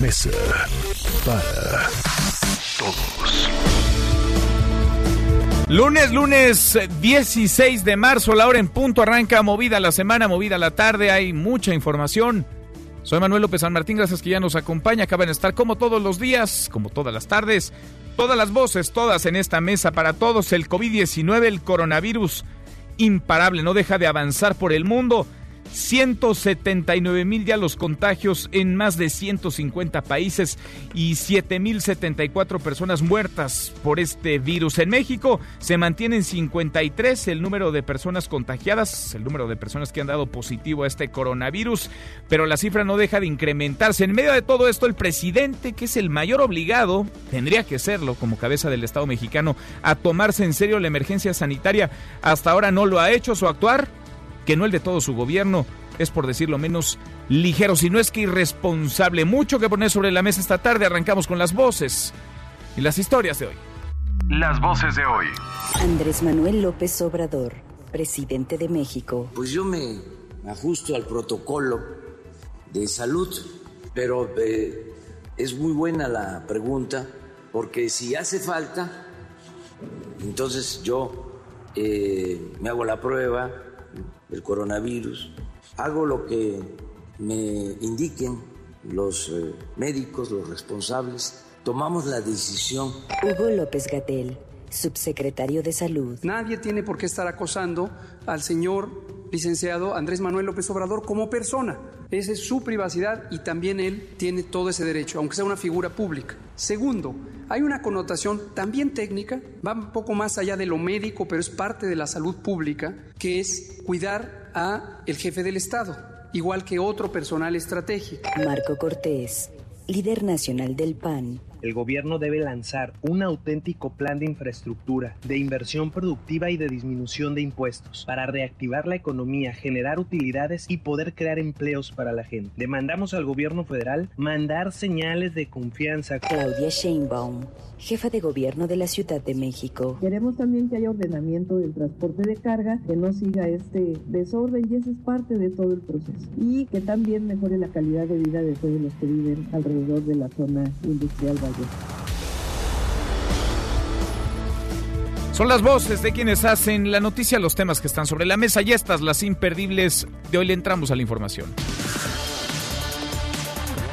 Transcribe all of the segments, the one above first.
Mesa para Todos. Lunes, lunes eh, 16 de marzo, la hora en punto, arranca movida la semana, movida la tarde, hay mucha información. Soy Manuel López San Martín, gracias que ya nos acompaña, acaban de estar como todos los días, como todas las tardes, todas las voces, todas en esta mesa para todos, el COVID-19, el coronavirus imparable, no deja de avanzar por el mundo. 179 mil ya los contagios en más de 150 países y 7.074 personas muertas por este virus. En México se mantiene en 53 el número de personas contagiadas, el número de personas que han dado positivo a este coronavirus, pero la cifra no deja de incrementarse. En medio de todo esto, el presidente, que es el mayor obligado, tendría que serlo como cabeza del Estado mexicano, a tomarse en serio la emergencia sanitaria, hasta ahora no lo ha hecho. Su actuar que no el de todo su gobierno, es por decirlo menos ligero, si no es que irresponsable. Mucho que poner sobre la mesa esta tarde. Arrancamos con las voces y las historias de hoy. Las voces de hoy. Andrés Manuel López Obrador, presidente de México. Pues yo me ajusto al protocolo de salud, pero eh, es muy buena la pregunta, porque si hace falta, entonces yo eh, me hago la prueba del coronavirus, hago lo que me indiquen los eh, médicos, los responsables, tomamos la decisión Hugo López Gatel, subsecretario de Salud. Nadie tiene por qué estar acosando al señor licenciado Andrés Manuel López Obrador como persona. Esa es su privacidad y también él tiene todo ese derecho, aunque sea una figura pública. Segundo, hay una connotación también técnica, va un poco más allá de lo médico, pero es parte de la salud pública, que es cuidar a el jefe del Estado, igual que otro personal estratégico. Marco Cortés, líder nacional del PAN. El gobierno debe lanzar un auténtico plan de infraestructura, de inversión productiva y de disminución de impuestos para reactivar la economía, generar utilidades y poder crear empleos para la gente. Demandamos al gobierno federal mandar señales de confianza. Claudia Sheinbaum, jefa de gobierno de la Ciudad de México. Queremos también que haya ordenamiento del transporte de carga, que no siga este desorden y eso es parte de todo el proceso. Y que también mejore la calidad de vida de todos los que viven alrededor de la zona industrial Valle. Son las voces de quienes hacen la noticia, los temas que están sobre la mesa y estas, las imperdibles. De hoy le entramos a la información.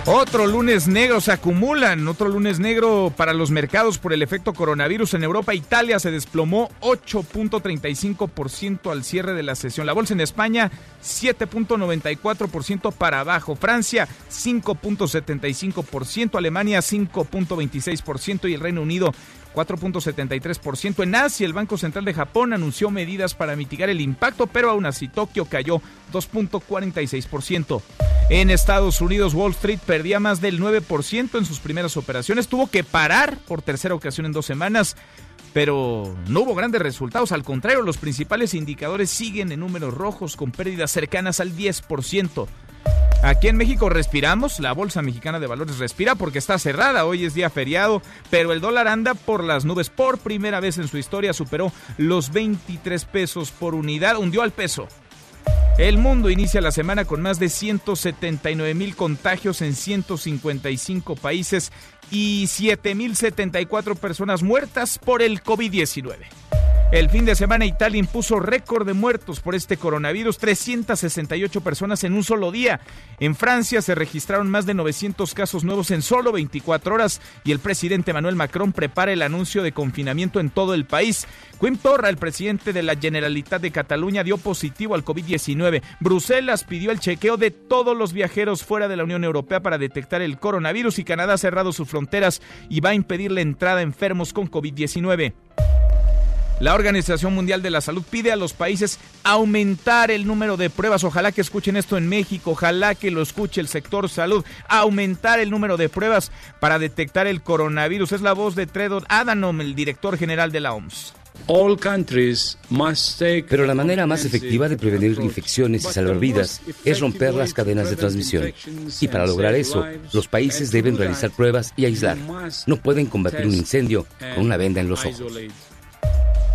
Otro lunes negro se acumulan, otro lunes negro para los mercados por el efecto coronavirus en Europa. Italia se desplomó 8.35% al cierre de la sesión. La bolsa en España 7.94% para abajo. Francia 5.75%, Alemania 5.26% y el Reino Unido 4.73%. En Asia, el Banco Central de Japón anunció medidas para mitigar el impacto, pero aún así Tokio cayó 2.46%. En Estados Unidos, Wall Street perdía más del 9% en sus primeras operaciones. Tuvo que parar por tercera ocasión en dos semanas, pero no hubo grandes resultados. Al contrario, los principales indicadores siguen en números rojos con pérdidas cercanas al 10%. Aquí en México respiramos, la Bolsa Mexicana de Valores respira porque está cerrada, hoy es día feriado, pero el dólar anda por las nubes. Por primera vez en su historia superó los 23 pesos por unidad, hundió al peso. El mundo inicia la semana con más de 179 mil contagios en 155 países y 7.074 personas muertas por el COVID-19. El fin de semana Italia impuso récord de muertos por este coronavirus, 368 personas en un solo día. En Francia se registraron más de 900 casos nuevos en solo 24 horas y el presidente Emmanuel Macron prepara el anuncio de confinamiento en todo el país. Quim Torra, el presidente de la Generalitat de Cataluña, dio positivo al COVID-19. Bruselas pidió el chequeo de todos los viajeros fuera de la Unión Europea para detectar el coronavirus y Canadá ha cerrado sus y va a impedir la entrada de enfermos con COVID-19. La Organización Mundial de la Salud pide a los países aumentar el número de pruebas. Ojalá que escuchen esto en México, ojalá que lo escuche el sector salud. Aumentar el número de pruebas para detectar el coronavirus. Es la voz de Tredor Adhanom, el director general de la OMS. Pero la manera más efectiva de prevenir infecciones y salvar vidas es romper las cadenas de transmisión. Y para lograr eso, los países deben realizar pruebas y aislar. No pueden combatir un incendio con una venda en los ojos.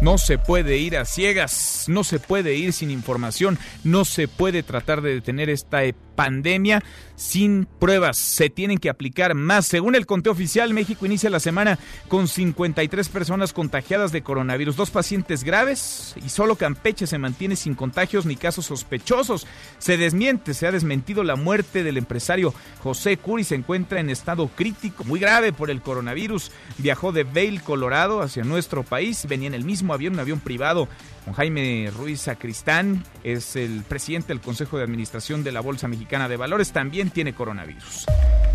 No se puede ir a ciegas, no se puede ir sin información, no se puede tratar de detener esta pandemia sin pruebas. Se tienen que aplicar más. Según el conteo oficial, México inicia la semana con 53 personas contagiadas de coronavirus, dos pacientes graves y solo Campeche se mantiene sin contagios ni casos sospechosos. Se desmiente, se ha desmentido la muerte del empresario José Curi, se encuentra en estado crítico, muy grave por el coronavirus. Viajó de Vail, Colorado, hacia nuestro país, venía en el mismo avión, un avión privado Jaime Ruiz Sacristán, es el presidente del Consejo de Administración de la Bolsa Mexicana de Valores, también tiene coronavirus.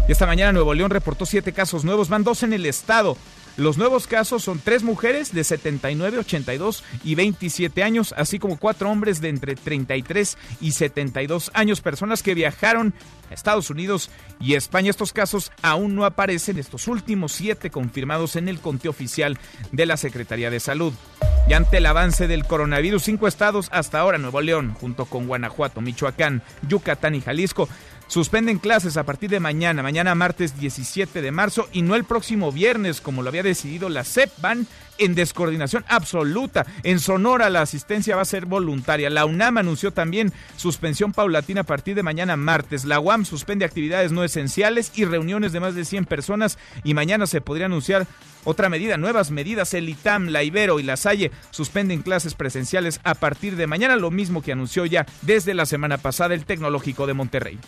Y esta mañana Nuevo León reportó siete casos nuevos, van dos en el estado. Los nuevos casos son tres mujeres de 79, 82 y 27 años, así como cuatro hombres de entre 33 y 72 años, personas que viajaron a Estados Unidos y España. Estos casos aún no aparecen, estos últimos siete confirmados en el conteo oficial de la Secretaría de Salud. Y ante el avance del coronavirus, cinco estados hasta ahora, Nuevo León, junto con Guanajuato, Michoacán, Yucatán y Jalisco, Suspenden clases a partir de mañana, mañana martes 17 de marzo y no el próximo viernes como lo había decidido la CEP. Van en descoordinación absoluta. En Sonora la asistencia va a ser voluntaria. La UNAM anunció también suspensión paulatina a partir de mañana martes. La UAM suspende actividades no esenciales y reuniones de más de 100 personas y mañana se podría anunciar otra medida, nuevas medidas. El ITAM, la Ibero y la Salle suspenden clases presenciales a partir de mañana, lo mismo que anunció ya desde la semana pasada el Tecnológico de Monterrey.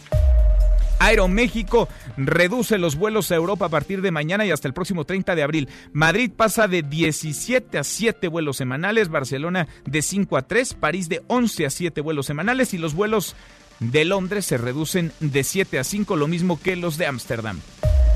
Aeroméxico reduce los vuelos a Europa a partir de mañana y hasta el próximo 30 de abril. Madrid pasa de 17 a 7 vuelos semanales, Barcelona de 5 a 3, París de 11 a 7 vuelos semanales y los vuelos de Londres se reducen de 7 a 5, lo mismo que los de Ámsterdam.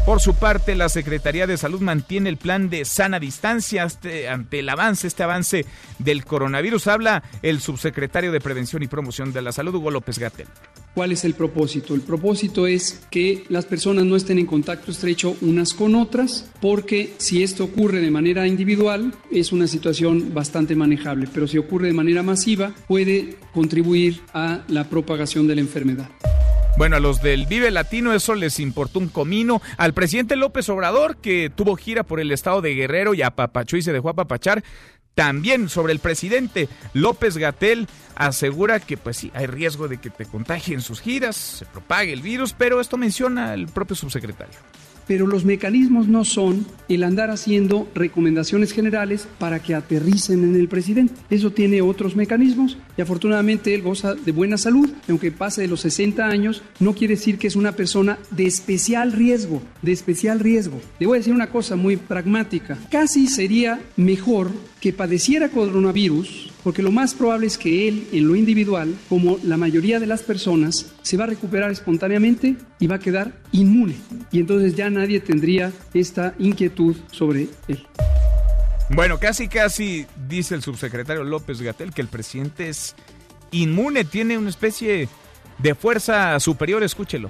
Por su parte, la Secretaría de Salud mantiene el plan de sana distancia ante el avance, este avance del coronavirus. Habla el subsecretario de Prevención y Promoción de la Salud, Hugo López Gatel. ¿Cuál es el propósito? El propósito es que las personas no estén en contacto estrecho unas con otras, porque si esto ocurre de manera individual es una situación bastante manejable, pero si ocurre de manera masiva puede contribuir a la propagación de la enfermedad. Bueno, a los del Vive Latino eso les importó un comino. Al presidente López Obrador, que tuvo gira por el estado de Guerrero y apapachó y se dejó apapachar, también sobre el presidente López Gatel asegura que pues sí, hay riesgo de que te contagien sus giras, se propague el virus, pero esto menciona el propio subsecretario pero los mecanismos no son el andar haciendo recomendaciones generales para que aterricen en el presidente. Eso tiene otros mecanismos y afortunadamente él goza de buena salud, aunque pase de los 60 años, no quiere decir que es una persona de especial riesgo, de especial riesgo. Le voy a decir una cosa muy pragmática, casi sería mejor que padeciera coronavirus, porque lo más probable es que él, en lo individual, como la mayoría de las personas, se va a recuperar espontáneamente y va a quedar inmune. Y entonces ya nadie tendría esta inquietud sobre él. Bueno, casi casi dice el subsecretario López Gatel que el presidente es inmune, tiene una especie de fuerza superior, escúchelo.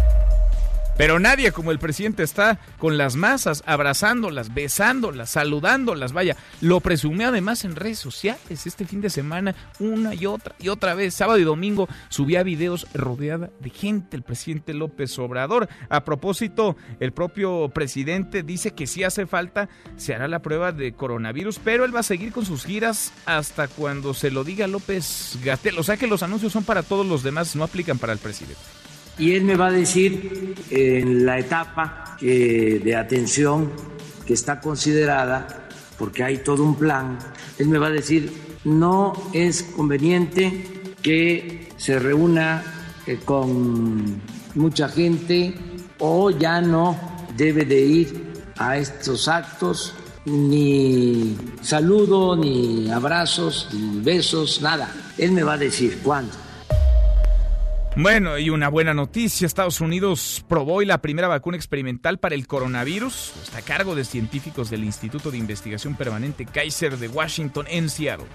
Pero nadie como el presidente está con las masas, abrazándolas, besándolas, saludándolas. Vaya, lo presumió además en redes sociales este fin de semana, una y otra y otra vez. Sábado y domingo subía videos rodeada de gente el presidente López Obrador. A propósito, el propio presidente dice que si hace falta se hará la prueba de coronavirus, pero él va a seguir con sus giras hasta cuando se lo diga López Gatel. O sea que los anuncios son para todos los demás, no aplican para el presidente y él me va a decir en la etapa de atención que está considerada, porque hay todo un plan, él me va a decir, no es conveniente que se reúna eh, con mucha gente o ya no debe de ir a estos actos ni saludo, ni abrazos, ni besos, nada. Él me va a decir cuándo. Bueno, y una buena noticia, Estados Unidos probó hoy la primera vacuna experimental para el coronavirus. Está a cargo de científicos del Instituto de Investigación Permanente Kaiser de Washington en Seattle.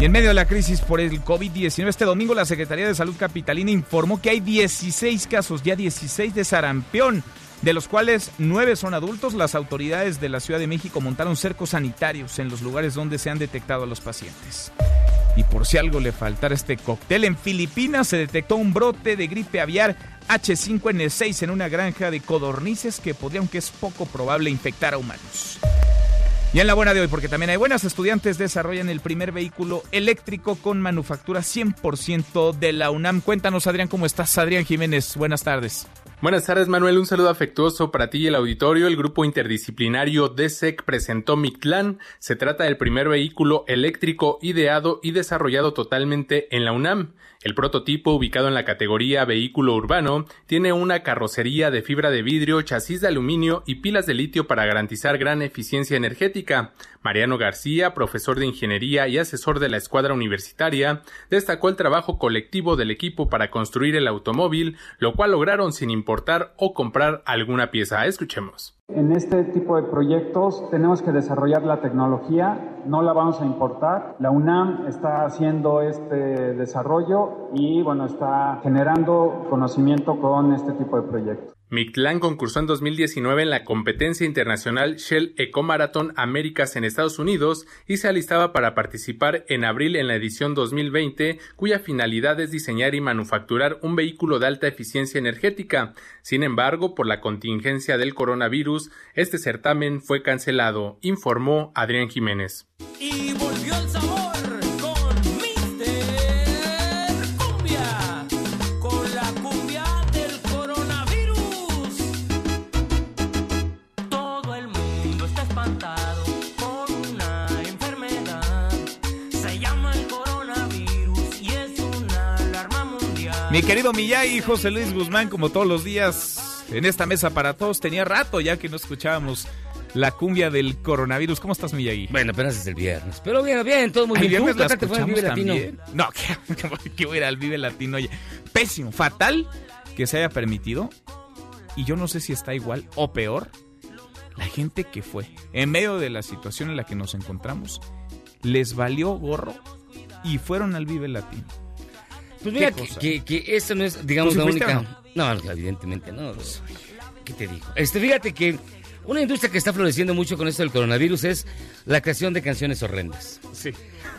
Y en medio de la crisis por el COVID-19, este domingo la Secretaría de Salud Capitalina informó que hay 16 casos, ya 16 de sarampión, de los cuales 9 son adultos. Las autoridades de la Ciudad de México montaron cercos sanitarios en los lugares donde se han detectado a los pacientes. Y por si algo le faltara este cóctel, en Filipinas se detectó un brote de gripe aviar H5N6 en una granja de codornices que podría, aunque es poco probable, infectar a humanos. Y en la buena de hoy, porque también hay buenas, estudiantes desarrollan el primer vehículo eléctrico con manufactura 100% de la UNAM. Cuéntanos, Adrián, ¿cómo estás? Adrián Jiménez, buenas tardes. Buenas tardes, Manuel. Un saludo afectuoso para ti y el auditorio. El grupo interdisciplinario DESEC presentó Mictlán. Se trata del primer vehículo eléctrico ideado y desarrollado totalmente en la UNAM. El prototipo, ubicado en la categoría vehículo urbano, tiene una carrocería de fibra de vidrio, chasis de aluminio y pilas de litio para garantizar gran eficiencia energética. Mariano García, profesor de ingeniería y asesor de la escuadra universitaria, destacó el trabajo colectivo del equipo para construir el automóvil, lo cual lograron sin importar o comprar alguna pieza. Escuchemos. En este tipo de proyectos tenemos que desarrollar la tecnología, no la vamos a importar. La UNAM está haciendo este desarrollo y bueno, está generando conocimiento con este tipo de proyectos. Mictlán concursó en 2019 en la competencia internacional Shell Eco Marathon Américas en Estados Unidos y se alistaba para participar en abril en la edición 2020, cuya finalidad es diseñar y manufacturar un vehículo de alta eficiencia energética. Sin embargo, por la contingencia del coronavirus, este certamen fue cancelado, informó Adrián Jiménez. Y volvió sabor Mi querido Miyagi, José Luis Guzmán, como todos los días en esta mesa para todos, tenía rato ya que no escuchábamos la cumbia del coronavirus. ¿Cómo estás, Miyagi? Bueno, apenas es el viernes. Pero bien, bien, todo muy ¿El bien. viernes ¿Tú la te fue escuchamos Vive Latino? también? No, que, que voy a ir al Vive Latino. Oye, pésimo, fatal que se haya permitido. Y yo no sé si está igual o peor. La gente que fue, en medio de la situación en la que nos encontramos, les valió gorro y fueron al Vive Latino. Pues mira, ¿Qué que, que, que esta no es, digamos, ¿Tú la única. No, no, evidentemente no. ¿Qué te digo? Este, fíjate que una industria que está floreciendo mucho con esto del coronavirus es la creación de canciones horrendas. Sí.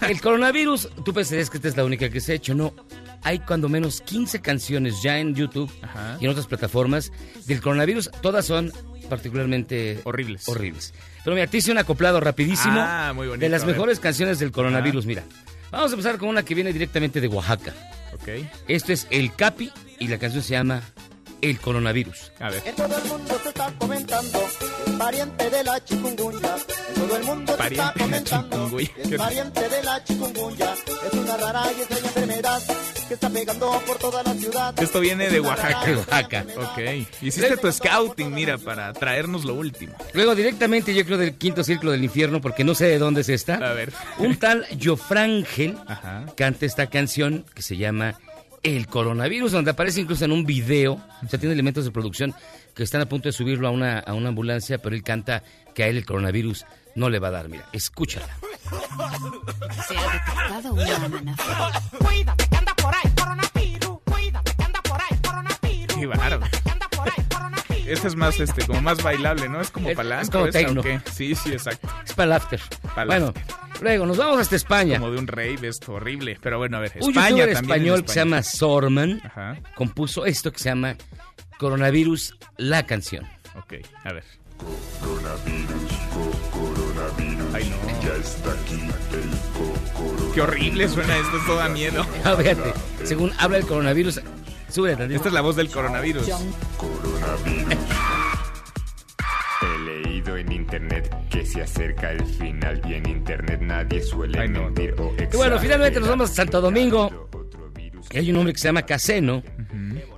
El coronavirus, tú pensarías que esta es la única que se ha hecho, no. Hay cuando menos 15 canciones ya en YouTube Ajá. y en otras plataformas del coronavirus. Todas son particularmente Horribles. horribles. Pero mira, te hice un acoplado rapidísimo Ah, muy bonito, de las mejores canciones del coronavirus. Mira, vamos a empezar con una que viene directamente de Oaxaca. Ok. Esto es El Capi y la canción se llama El Coronavirus. A ver. En todo el mundo se está comentando, es pariente de la chikungunya. En todo el mundo se está comentando, es pariente de la chikungunya. Es una rara y extraña enfermedad que está pegando por toda la ciudad. Esto viene de Oaxaca. Oaxaca. Ok. Hiciste tu scouting, mira, para traernos lo último. Luego directamente yo creo del quinto círculo del infierno porque no sé de dónde es esta. A ver. Un tal Jofrangel canta esta canción que se llama El Coronavirus, donde aparece incluso en un video. O sea, tiene elementos de producción que están a punto de subirlo a una, a una ambulancia, pero él canta que a él el coronavirus no le va a dar. Mira, escúchala. Se ha detectado una amenaza. Cuídate por ahí coronavirus. Cuídate que anda por ahí coronavirus. Qué bárbaro. Coronavirus. Este es más, este, como más bailable, ¿no? Es como Es- palanca. es como techno. Sí, sí, exacto. Es para el after. Para bueno, after. luego nos vamos hasta España. Como de un rave, esto horrible. Pero bueno, a ver, Un España youtuber también. en español que se España. llama Sorman Ajá. compuso esto que se llama Coronavirus, la canción. Ok, a ver. Ay, no. Ya está aquí el Qué horrible suena esto, esto da miedo. Ah, fíjate, según habla el coronavirus, sube tantito. Esta es la voz del coronavirus. He leído en internet que se acerca el final y en internet nadie suele Ay, no. mentir o Y bueno, finalmente nos vamos a Santo Domingo. hay un hombre que se llama Caseno,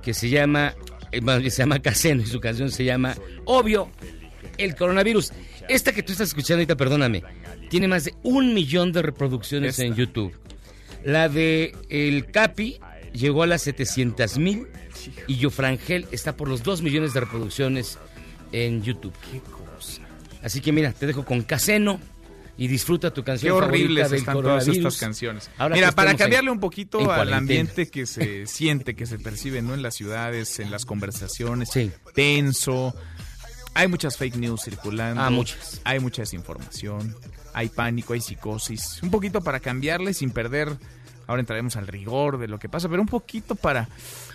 que se llama, eh, se llama Caseno y su canción se llama Obvio, el coronavirus. Esta que tú estás escuchando ahorita, perdóname, tiene más de un millón de reproducciones en YouTube. La de El Capi llegó a las 700 mil y Yofrangel está por los 2 millones de reproducciones en YouTube. Qué cosa. Así que mira, te dejo con Caseno y disfruta tu Qué canción favorita horribles están todas estas canciones. Ahora Mira, para en- cambiarle un poquito al cuarentena. ambiente que se siente, que se percibe, ¿no? En las ciudades, en las conversaciones, tenso. Hay muchas fake news circulando. Ah, muchas. Hay mucha desinformación. Hay pánico, hay psicosis. Un poquito para cambiarle sin perder. Ahora entraremos al rigor de lo que pasa, pero un poquito para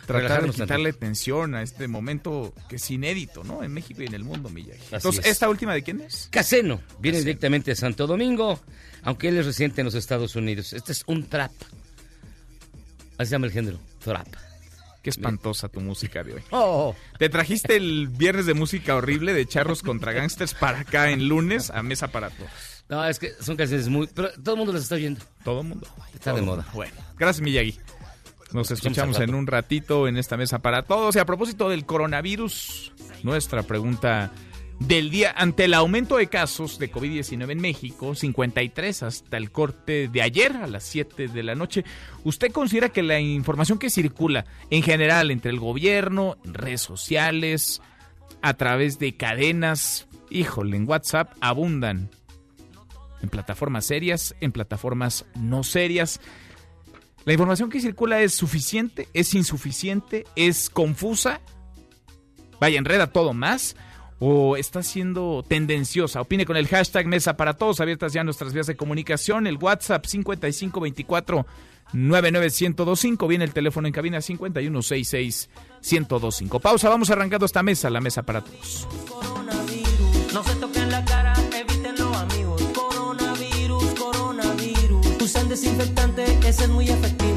tratar de quitarle tensión a este momento que es inédito, ¿no? En México y en el mundo, Miyagi. Así Entonces, es. ¿esta última de quién es? Caseno viene directamente de Santo Domingo, aunque él es residente en los Estados Unidos. Este es un trap. Así se llama el género, trap. Qué espantosa tu música de hoy. Oh. Te trajiste el viernes de música horrible de charros contra gangsters para acá en lunes a mesa para todos. No, es que son canciones muy... Pero todo el mundo las está oyendo. Todo el mundo. Está Todo de moda. Bueno, gracias Miyagi. Nos escuchamos en un ratito en esta mesa para todos. Y a propósito del coronavirus, nuestra pregunta del día. Ante el aumento de casos de COVID-19 en México, 53 hasta el corte de ayer a las 7 de la noche, ¿usted considera que la información que circula en general entre el gobierno, redes sociales, a través de cadenas, híjole, en WhatsApp, abundan? En plataformas serias, en plataformas no serias. ¿La información que circula es suficiente? ¿Es insuficiente? ¿Es confusa? Vaya, enreda todo más. ¿O está siendo tendenciosa? Opine con el hashtag Mesa para Todos. Abiertas ya nuestras vías de comunicación. El WhatsApp 5524 99125. Viene el teléfono en cabina 5166 1025. Pausa, vamos arrancando esta mesa, la Mesa para Todos. No se toquen la cara, evítenlo amigos. Coronavirus, coronavirus. Usan desinfectante, ese es muy efectivo.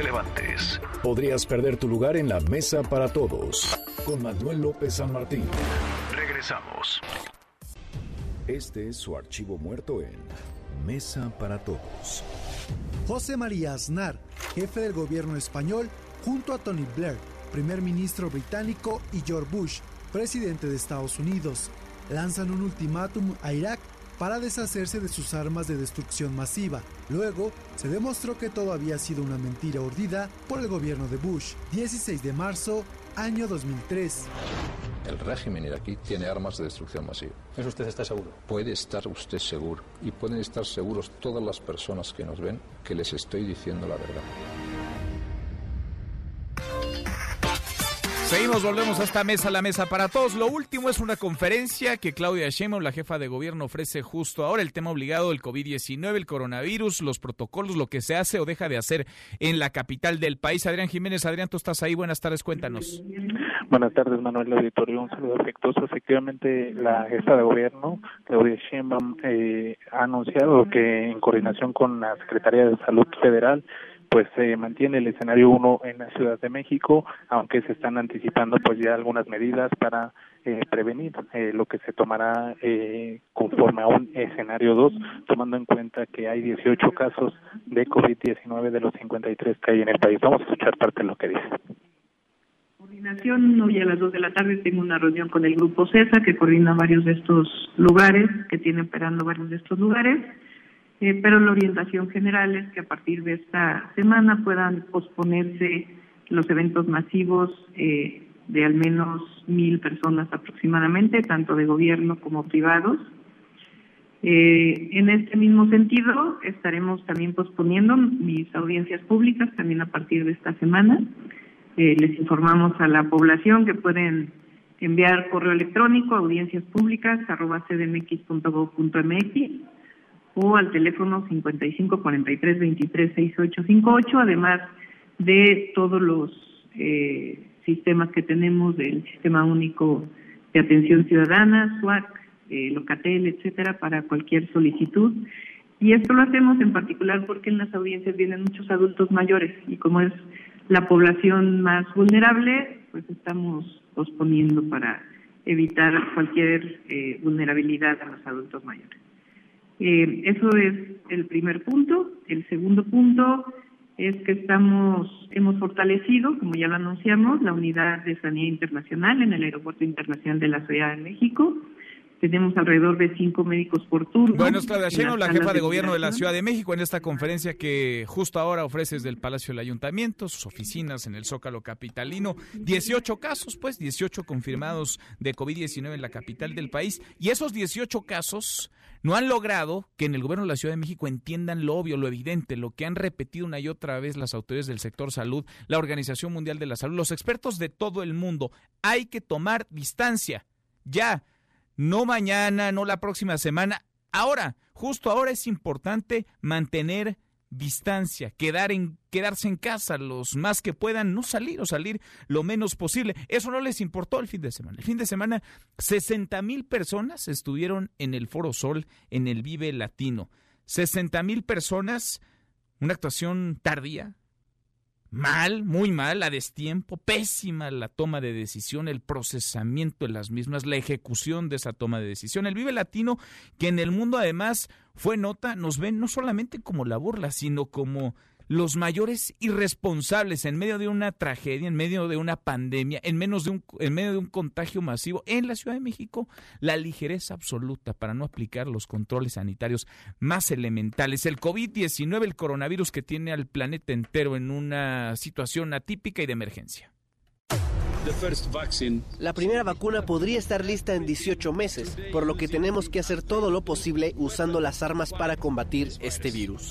Te levantes. Podrías perder tu lugar en la mesa para todos. Con Manuel López San Martín. Regresamos. Este es su archivo muerto en Mesa para Todos. José María Aznar, jefe del gobierno español, junto a Tony Blair, primer ministro británico, y George Bush, presidente de Estados Unidos, lanzan un ultimátum a Irak para deshacerse de sus armas de destrucción masiva. Luego, se demostró que todo había sido una mentira urdida por el gobierno de Bush. 16 de marzo, año 2003. El régimen iraquí tiene armas de destrucción masiva. ¿Eso usted está seguro? Puede estar usted seguro. Y pueden estar seguros todas las personas que nos ven que les estoy diciendo la verdad. Seguimos, volvemos a esta mesa, la mesa para todos. Lo último es una conferencia que Claudia Sheinbaum, la jefa de gobierno, ofrece justo ahora. El tema obligado del COVID-19, el coronavirus, los protocolos, lo que se hace o deja de hacer en la capital del país. Adrián Jiménez, Adrián, tú estás ahí. Buenas tardes, cuéntanos. Buenas tardes, Manuel Auditorio. Un saludo afectuoso. Efectivamente, la jefa de gobierno, Claudia Sheinbaum, eh, ha anunciado que en coordinación con la Secretaría de Salud Federal, pues se mantiene el escenario 1 en la Ciudad de México, aunque se están anticipando pues ya algunas medidas para eh, prevenir eh, lo que se tomará eh, conforme a un escenario 2, tomando en cuenta que hay 18 casos de COVID-19 de los 53 que hay en el país. Vamos a escuchar parte de lo que dice. coordinación. Hoy a las 2 de la tarde tengo una reunión con el grupo CESA que coordina varios de estos lugares, que tiene operando varios de estos lugares. Eh, pero la orientación general es que a partir de esta semana puedan posponerse los eventos masivos eh, de al menos mil personas aproximadamente, tanto de gobierno como privados. Eh, en este mismo sentido, estaremos también posponiendo mis audiencias públicas también a partir de esta semana. Eh, les informamos a la población que pueden enviar correo electrónico a audienciaspúblicas.cdmx.gov.mx o al teléfono 55 43 23 68 58, además de todos los eh, sistemas que tenemos del Sistema Único de Atención Ciudadana, SWAC, eh, Locatel, etcétera, para cualquier solicitud. Y esto lo hacemos en particular porque en las audiencias vienen muchos adultos mayores y como es la población más vulnerable, pues estamos posponiendo para evitar cualquier eh, vulnerabilidad a los adultos mayores. Eh, eso es el primer punto. El segundo punto es que estamos, hemos fortalecido, como ya lo anunciamos, la unidad de sanidad internacional en el Aeropuerto Internacional de la Ciudad de México. Tenemos alrededor de cinco médicos por turno. Bueno, es Claudia la jefa de gobierno de la. Ciudad de México, en esta conferencia que justo ahora ofrece desde el Palacio del Ayuntamiento, sus oficinas en el Zócalo Capitalino. 18 casos, pues, 18 confirmados de COVID-19 en la capital del país. Y esos 18 casos no han logrado que en el gobierno de la Ciudad de México entiendan lo obvio, lo evidente, lo que han repetido una y otra vez las autoridades del sector salud, la Organización Mundial de la Salud, los expertos de todo el mundo. Hay que tomar distancia. Ya. No mañana, no la próxima semana. Ahora, justo ahora es importante mantener distancia, quedar en, quedarse en casa los más que puedan, no salir o salir lo menos posible. Eso no les importó el fin de semana. El fin de semana, 60 mil personas estuvieron en el Foro Sol, en el Vive Latino. 60 mil personas, una actuación tardía, mal, muy mal, a destiempo, pésima la toma de decisión, el procesamiento de las mismas, la ejecución de esa toma de decisión. El Vive Latino, que en el mundo además fue nota, nos ven no solamente como la burla, sino como los mayores irresponsables en medio de una tragedia, en medio de una pandemia, en, menos de un, en medio de un contagio masivo en la Ciudad de México, la ligereza absoluta para no aplicar los controles sanitarios más elementales. El COVID-19, el coronavirus que tiene al planeta entero en una situación atípica y de emergencia. La primera vacuna podría estar lista en 18 meses, por lo que tenemos que hacer todo lo posible usando las armas para combatir este virus.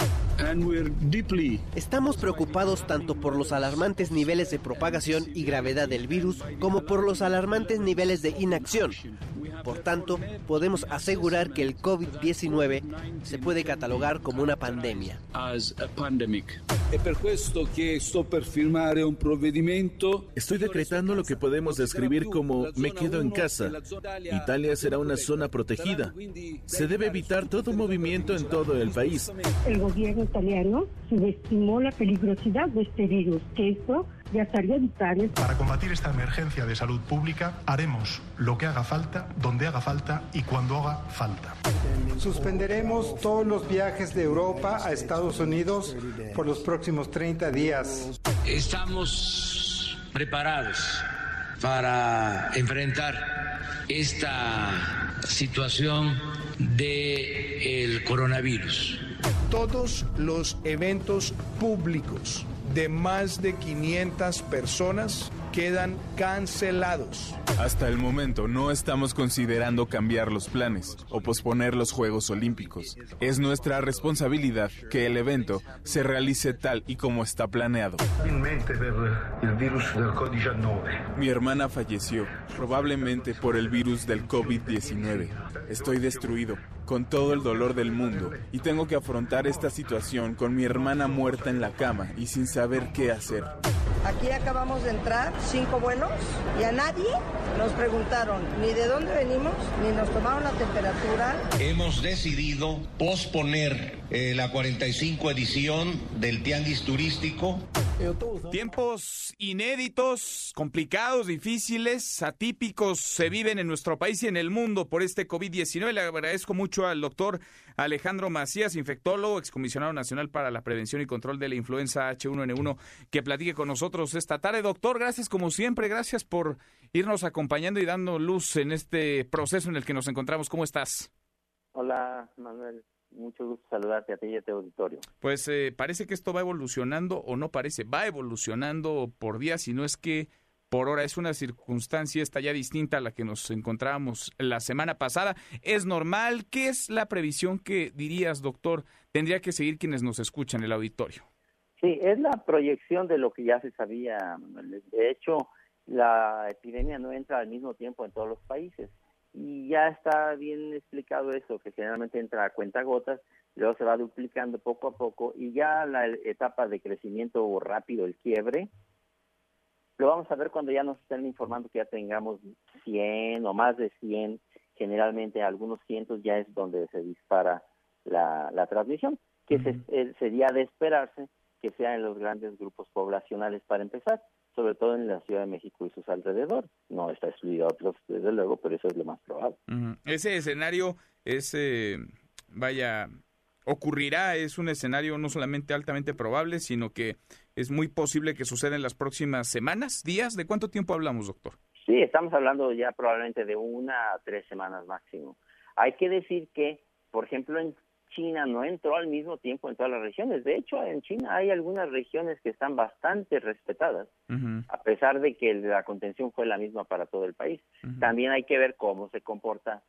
Estamos preocupados tanto por los alarmantes niveles de propagación y gravedad del virus como por los alarmantes niveles de inacción. Por tanto, podemos asegurar que el COVID-19 se puede catalogar como una pandemia. Estoy decretando lo que podemos describir como me quedo en casa. Italia será una zona protegida. Se debe evitar todo movimiento en todo el país. El gobierno italiano subestimó la peligrosidad de este virus, que esto ya estaría evitable. Para combatir esta emergencia de salud pública haremos lo que haga falta, donde haga falta y cuando haga falta. Suspenderemos todos los viajes de Europa a Estados Unidos por los próximos 30 días. Estamos preparados para enfrentar esta situación del coronavirus. Todos los eventos públicos de más de 500 personas quedan cancelados. Hasta el momento no estamos considerando cambiar los planes o posponer los Juegos Olímpicos. Es nuestra responsabilidad que el evento se realice tal y como está planeado. Mi hermana falleció, probablemente por el virus del COVID-19. Estoy destruido, con todo el dolor del mundo, y tengo que afrontar esta situación con mi hermana muerta en la cama y sin saber qué hacer. Aquí acabamos de entrar, cinco vuelos, y a nadie nos preguntaron ni de dónde venimos, ni nos tomaron la temperatura. Hemos decidido posponer eh, la 45 edición del Tianguis Turístico. Tiempos inéditos, complicados, difíciles, atípicos se viven en nuestro país y en el mundo por este COVID-19. Le agradezco mucho al doctor Alejandro Macías, infectólogo, excomisionado nacional para la prevención y control de la influenza H1N1, que platique con nosotros esta tarde. Doctor, gracias como siempre, gracias por irnos acompañando y dando luz en este proceso en el que nos encontramos. ¿Cómo estás? Hola, Manuel. Mucho gusto saludarte a ti y a tu auditorio. Pues eh, parece que esto va evolucionando o no parece, va evolucionando por día, si no es que por hora es una circunstancia esta ya distinta a la que nos encontrábamos la semana pasada. ¿Es normal? ¿Qué es la previsión que dirías, doctor, tendría que seguir quienes nos escuchan el auditorio? Sí, es la proyección de lo que ya se sabía. Manuel. De hecho, la epidemia no entra al mismo tiempo en todos los países. Y ya está bien explicado eso, que generalmente entra a cuentagotas, luego se va duplicando poco a poco y ya la etapa de crecimiento rápido, el quiebre, lo vamos a ver cuando ya nos estén informando que ya tengamos 100 o más de 100, generalmente algunos cientos ya es donde se dispara la, la transmisión, que se, eh, sería de esperarse que sea en los grandes grupos poblacionales para empezar, sobre todo en la Ciudad de México y sus alrededores. No está excluido a otros, desde luego, pero eso es lo más probable. Ese escenario es eh, vaya, ocurrirá, es un escenario no solamente altamente probable, sino que es muy posible que suceda en las próximas semanas, días. ¿De cuánto tiempo hablamos, doctor? Sí, estamos hablando ya probablemente de una a tres semanas máximo. Hay que decir que, por ejemplo, en China no entró al mismo tiempo en todas las regiones. De hecho, en China hay algunas regiones que están bastante respetadas, a pesar de que la contención fue la misma para todo el país. También hay que ver cómo se comporta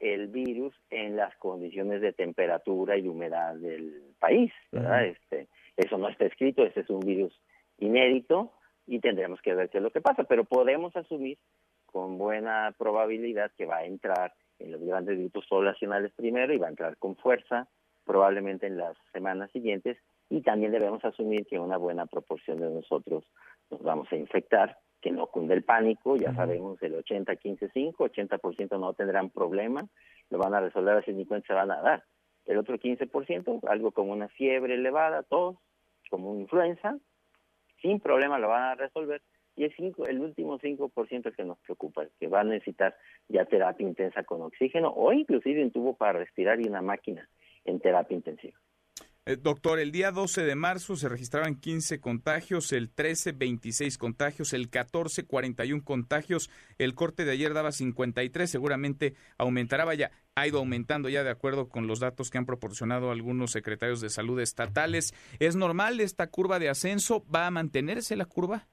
el virus en las condiciones de temperatura y de humedad del país, ¿verdad? Este, eso no está escrito, ese es un virus inédito y tendremos que ver qué es lo que pasa, pero podemos asumir con buena probabilidad que va a entrar en los grandes grupos poblacionales primero y va a entrar con fuerza probablemente en las semanas siguientes y también debemos asumir que una buena proporción de nosotros nos vamos a infectar que no cunde el pánico, ya sabemos el 80, 15, 5, 80% no tendrán problema, lo van a resolver así ni cuenta se van a dar. El otro 15%, algo como una fiebre elevada, tos, como una influenza, sin problema lo van a resolver. Y el, cinco, el último 5% es que nos preocupa, que va a necesitar ya terapia intensa con oxígeno o inclusive un tubo para respirar y una máquina en terapia intensiva. Eh, doctor, el día 12 de marzo se registraban 15 contagios, el 13 26 contagios, el 14 41 contagios, el corte de ayer daba 53, seguramente aumentará, vaya, ha ido aumentando ya de acuerdo con los datos que han proporcionado algunos secretarios de salud estatales. ¿Es normal esta curva de ascenso? ¿Va a mantenerse la curva?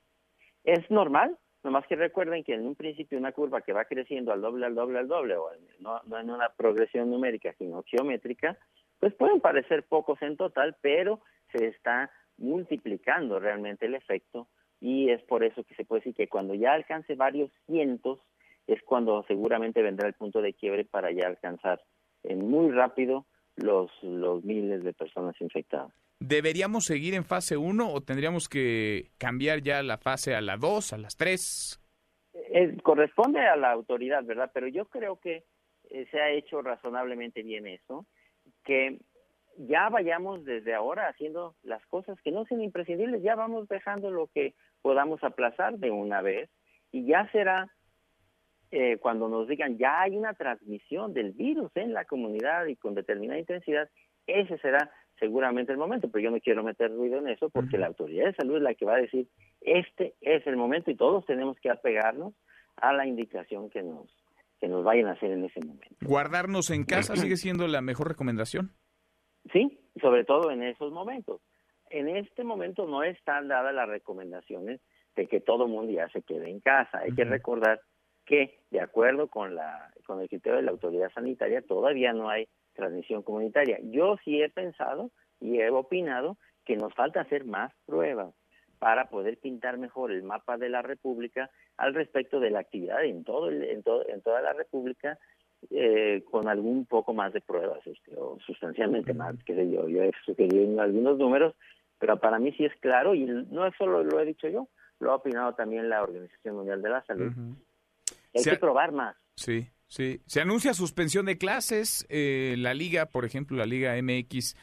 Es normal, nomás que recuerden que en un principio una curva que va creciendo al doble, al doble, al doble, o no, no en una progresión numérica, sino geométrica, pues pueden parecer pocos en total, pero se está multiplicando realmente el efecto y es por eso que se puede decir que cuando ya alcance varios cientos es cuando seguramente vendrá el punto de quiebre para ya alcanzar en muy rápido los, los miles de personas infectadas. ¿Deberíamos seguir en fase 1 o tendríamos que cambiar ya la fase a la 2, a las 3? Eh, corresponde a la autoridad, ¿verdad? Pero yo creo que eh, se ha hecho razonablemente bien eso que ya vayamos desde ahora haciendo las cosas que no sean imprescindibles, ya vamos dejando lo que podamos aplazar de una vez y ya será eh, cuando nos digan ya hay una transmisión del virus en la comunidad y con determinada intensidad, ese será seguramente el momento, pero yo no quiero meter ruido en eso porque la autoridad de salud es la que va a decir este es el momento y todos tenemos que apegarnos a la indicación que nos que nos vayan a hacer en ese momento. ¿Guardarnos en casa sigue siendo la mejor recomendación? Sí, sobre todo en esos momentos. En este momento no están dadas las recomendaciones de que todo el mundo ya se quede en casa. Hay que recordar que, de acuerdo con, la, con el criterio de la autoridad sanitaria, todavía no hay transmisión comunitaria. Yo sí he pensado y he opinado que nos falta hacer más pruebas para poder pintar mejor el mapa de la República al respecto de la actividad en todo, en, en toda la República eh, con algún poco más de pruebas este, o sustancialmente más, que sé yo. Yo he sugerido algunos números, pero para mí sí es claro y no solo lo he dicho yo, lo ha opinado también la Organización Mundial de la Salud. Hay que probar más. Sí, sí. Se anuncia suspensión de clases. Eh, la liga, por ejemplo, la Liga MX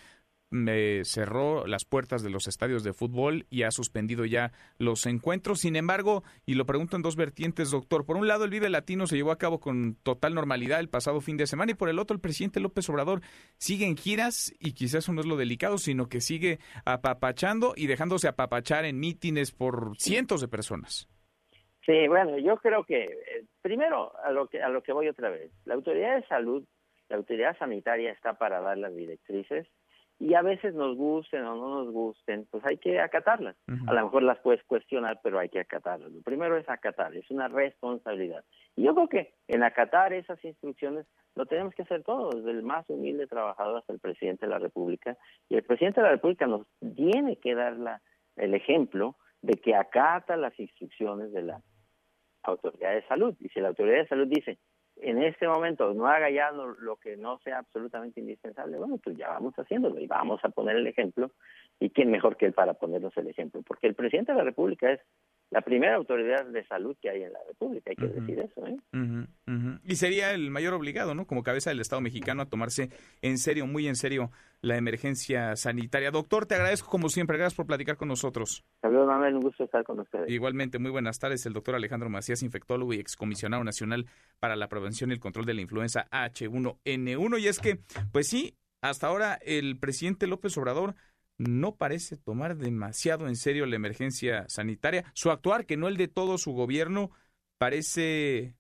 me cerró las puertas de los estadios de fútbol y ha suspendido ya los encuentros. Sin embargo, y lo pregunto en dos vertientes, doctor, por un lado el Vive Latino se llevó a cabo con total normalidad el pasado fin de semana y por el otro el presidente López Obrador sigue en giras y quizás eso no es lo delicado, sino que sigue apapachando y dejándose apapachar en mítines por cientos de personas. Sí, bueno, yo creo que eh, primero a lo que a lo que voy otra vez. La autoridad de salud, la autoridad sanitaria está para dar las directrices y a veces nos gusten o no nos gusten, pues hay que acatarlas. A lo mejor las puedes cuestionar, pero hay que acatarlas. Lo primero es acatar, es una responsabilidad. Y yo creo que en acatar esas instrucciones lo tenemos que hacer todos, desde el más humilde trabajador hasta el presidente de la República. Y el presidente de la República nos tiene que dar la, el ejemplo de que acata las instrucciones de la autoridad de salud. Y si la autoridad de salud dice, en este momento no haga ya lo, que no sea absolutamente indispensable, bueno, pues ya vamos haciéndolo y vamos a poner el ejemplo. ¿Y quién mejor que él para ponernos el ejemplo? Porque el presidente de la República es la primera autoridad de salud que hay en la República, hay que decir eso. ¿eh? Y sería el mayor obligado, ¿no? Como cabeza del Estado mexicano a tomarse en serio, muy en serio, la emergencia sanitaria. Doctor, te agradezco como siempre, gracias por platicar con nosotros. Saludos, Manuel, un gusto estar con ustedes. Igualmente, muy buenas tardes, el doctor Alejandro Macías, infectólogo y excomisionado nacional para la prevención y el control de la influenza H1N1. Y es que, pues sí, hasta ahora el presidente López Obrador no parece tomar demasiado en serio la emergencia sanitaria. Su actuar, que no el de todo su gobierno, parece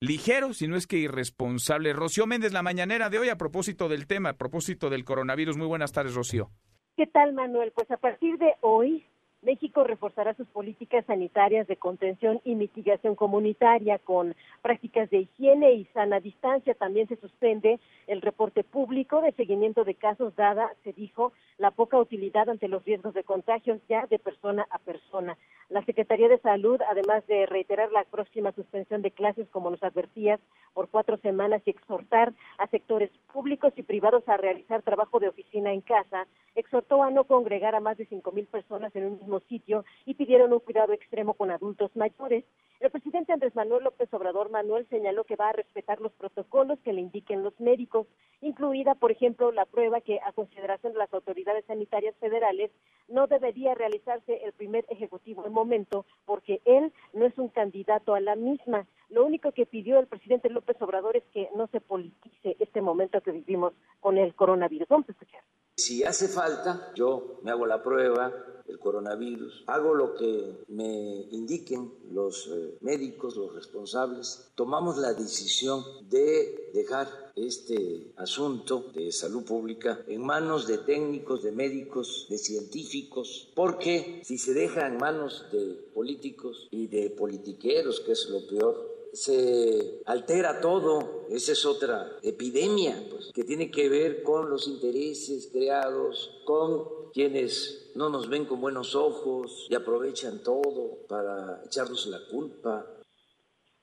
ligero, si no es que irresponsable. Rocío Méndez, la mañanera de hoy a propósito del tema, a propósito del coronavirus. Muy buenas tardes, Rocío. ¿Qué tal, Manuel? Pues a partir de hoy México reforzará sus políticas sanitarias de contención y mitigación comunitaria con prácticas de higiene y sana distancia. También se suspende el reporte público de seguimiento de casos, dada, se dijo, la poca utilidad ante los riesgos de contagios ya de persona a persona. La Secretaría de Salud, además de reiterar la próxima suspensión de clases, como nos advertías, por cuatro semanas y exhortar a sectores públicos y privados a realizar trabajo de oficina en casa, exhortó a no congregar a más de cinco mil personas en un mismo sitio y pidieron un cuidado extremo con adultos mayores. El presidente Andrés Manuel López Obrador Manuel señaló que va a respetar los protocolos que le indiquen los médicos, incluida, por ejemplo, la prueba que, a consideración de las autoridades sanitarias federales, no debería realizarse el primer ejecutivo en momento porque él no es un candidato a la misma. Lo único que pidió el presidente López Obrador es que no se politice este momento que vivimos con el coronavirus. Vamos a escuchar. Si hace falta, yo me hago la prueba del coronavirus, hago lo que me indiquen los eh, médicos, los responsables, tomamos la decisión de dejar este asunto de salud pública en manos de técnicos, de médicos, de científicos, porque si se deja en manos de políticos y de politiqueros, que es lo peor, se altera todo. Esa es otra epidemia pues, que tiene que ver con los intereses creados, con quienes no nos ven con buenos ojos y aprovechan todo para echarnos la culpa.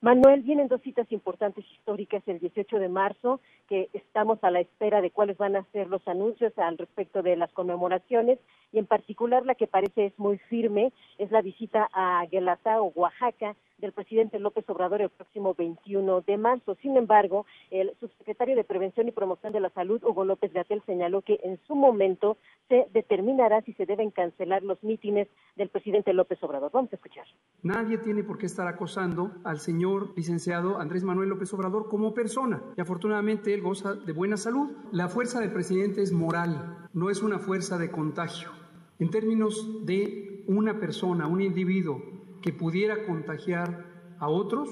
Manuel, vienen dos citas importantes históricas el 18 de marzo, que estamos a la espera de cuáles van a ser los anuncios al respecto de las conmemoraciones, y en particular la que parece es muy firme, es la visita a Guelatao, Oaxaca, del presidente López Obrador el próximo 21 de marzo. Sin embargo, el subsecretario de Prevención y Promoción de la Salud, Hugo López Gatel, señaló que en su momento se determinará si se deben cancelar los mítines del presidente López Obrador. Vamos a escuchar. Nadie tiene por qué estar acosando al señor licenciado Andrés Manuel López Obrador como persona. Y afortunadamente goza de buena salud. La fuerza del presidente es moral, no es una fuerza de contagio. En términos de una persona, un individuo que pudiera contagiar a otros,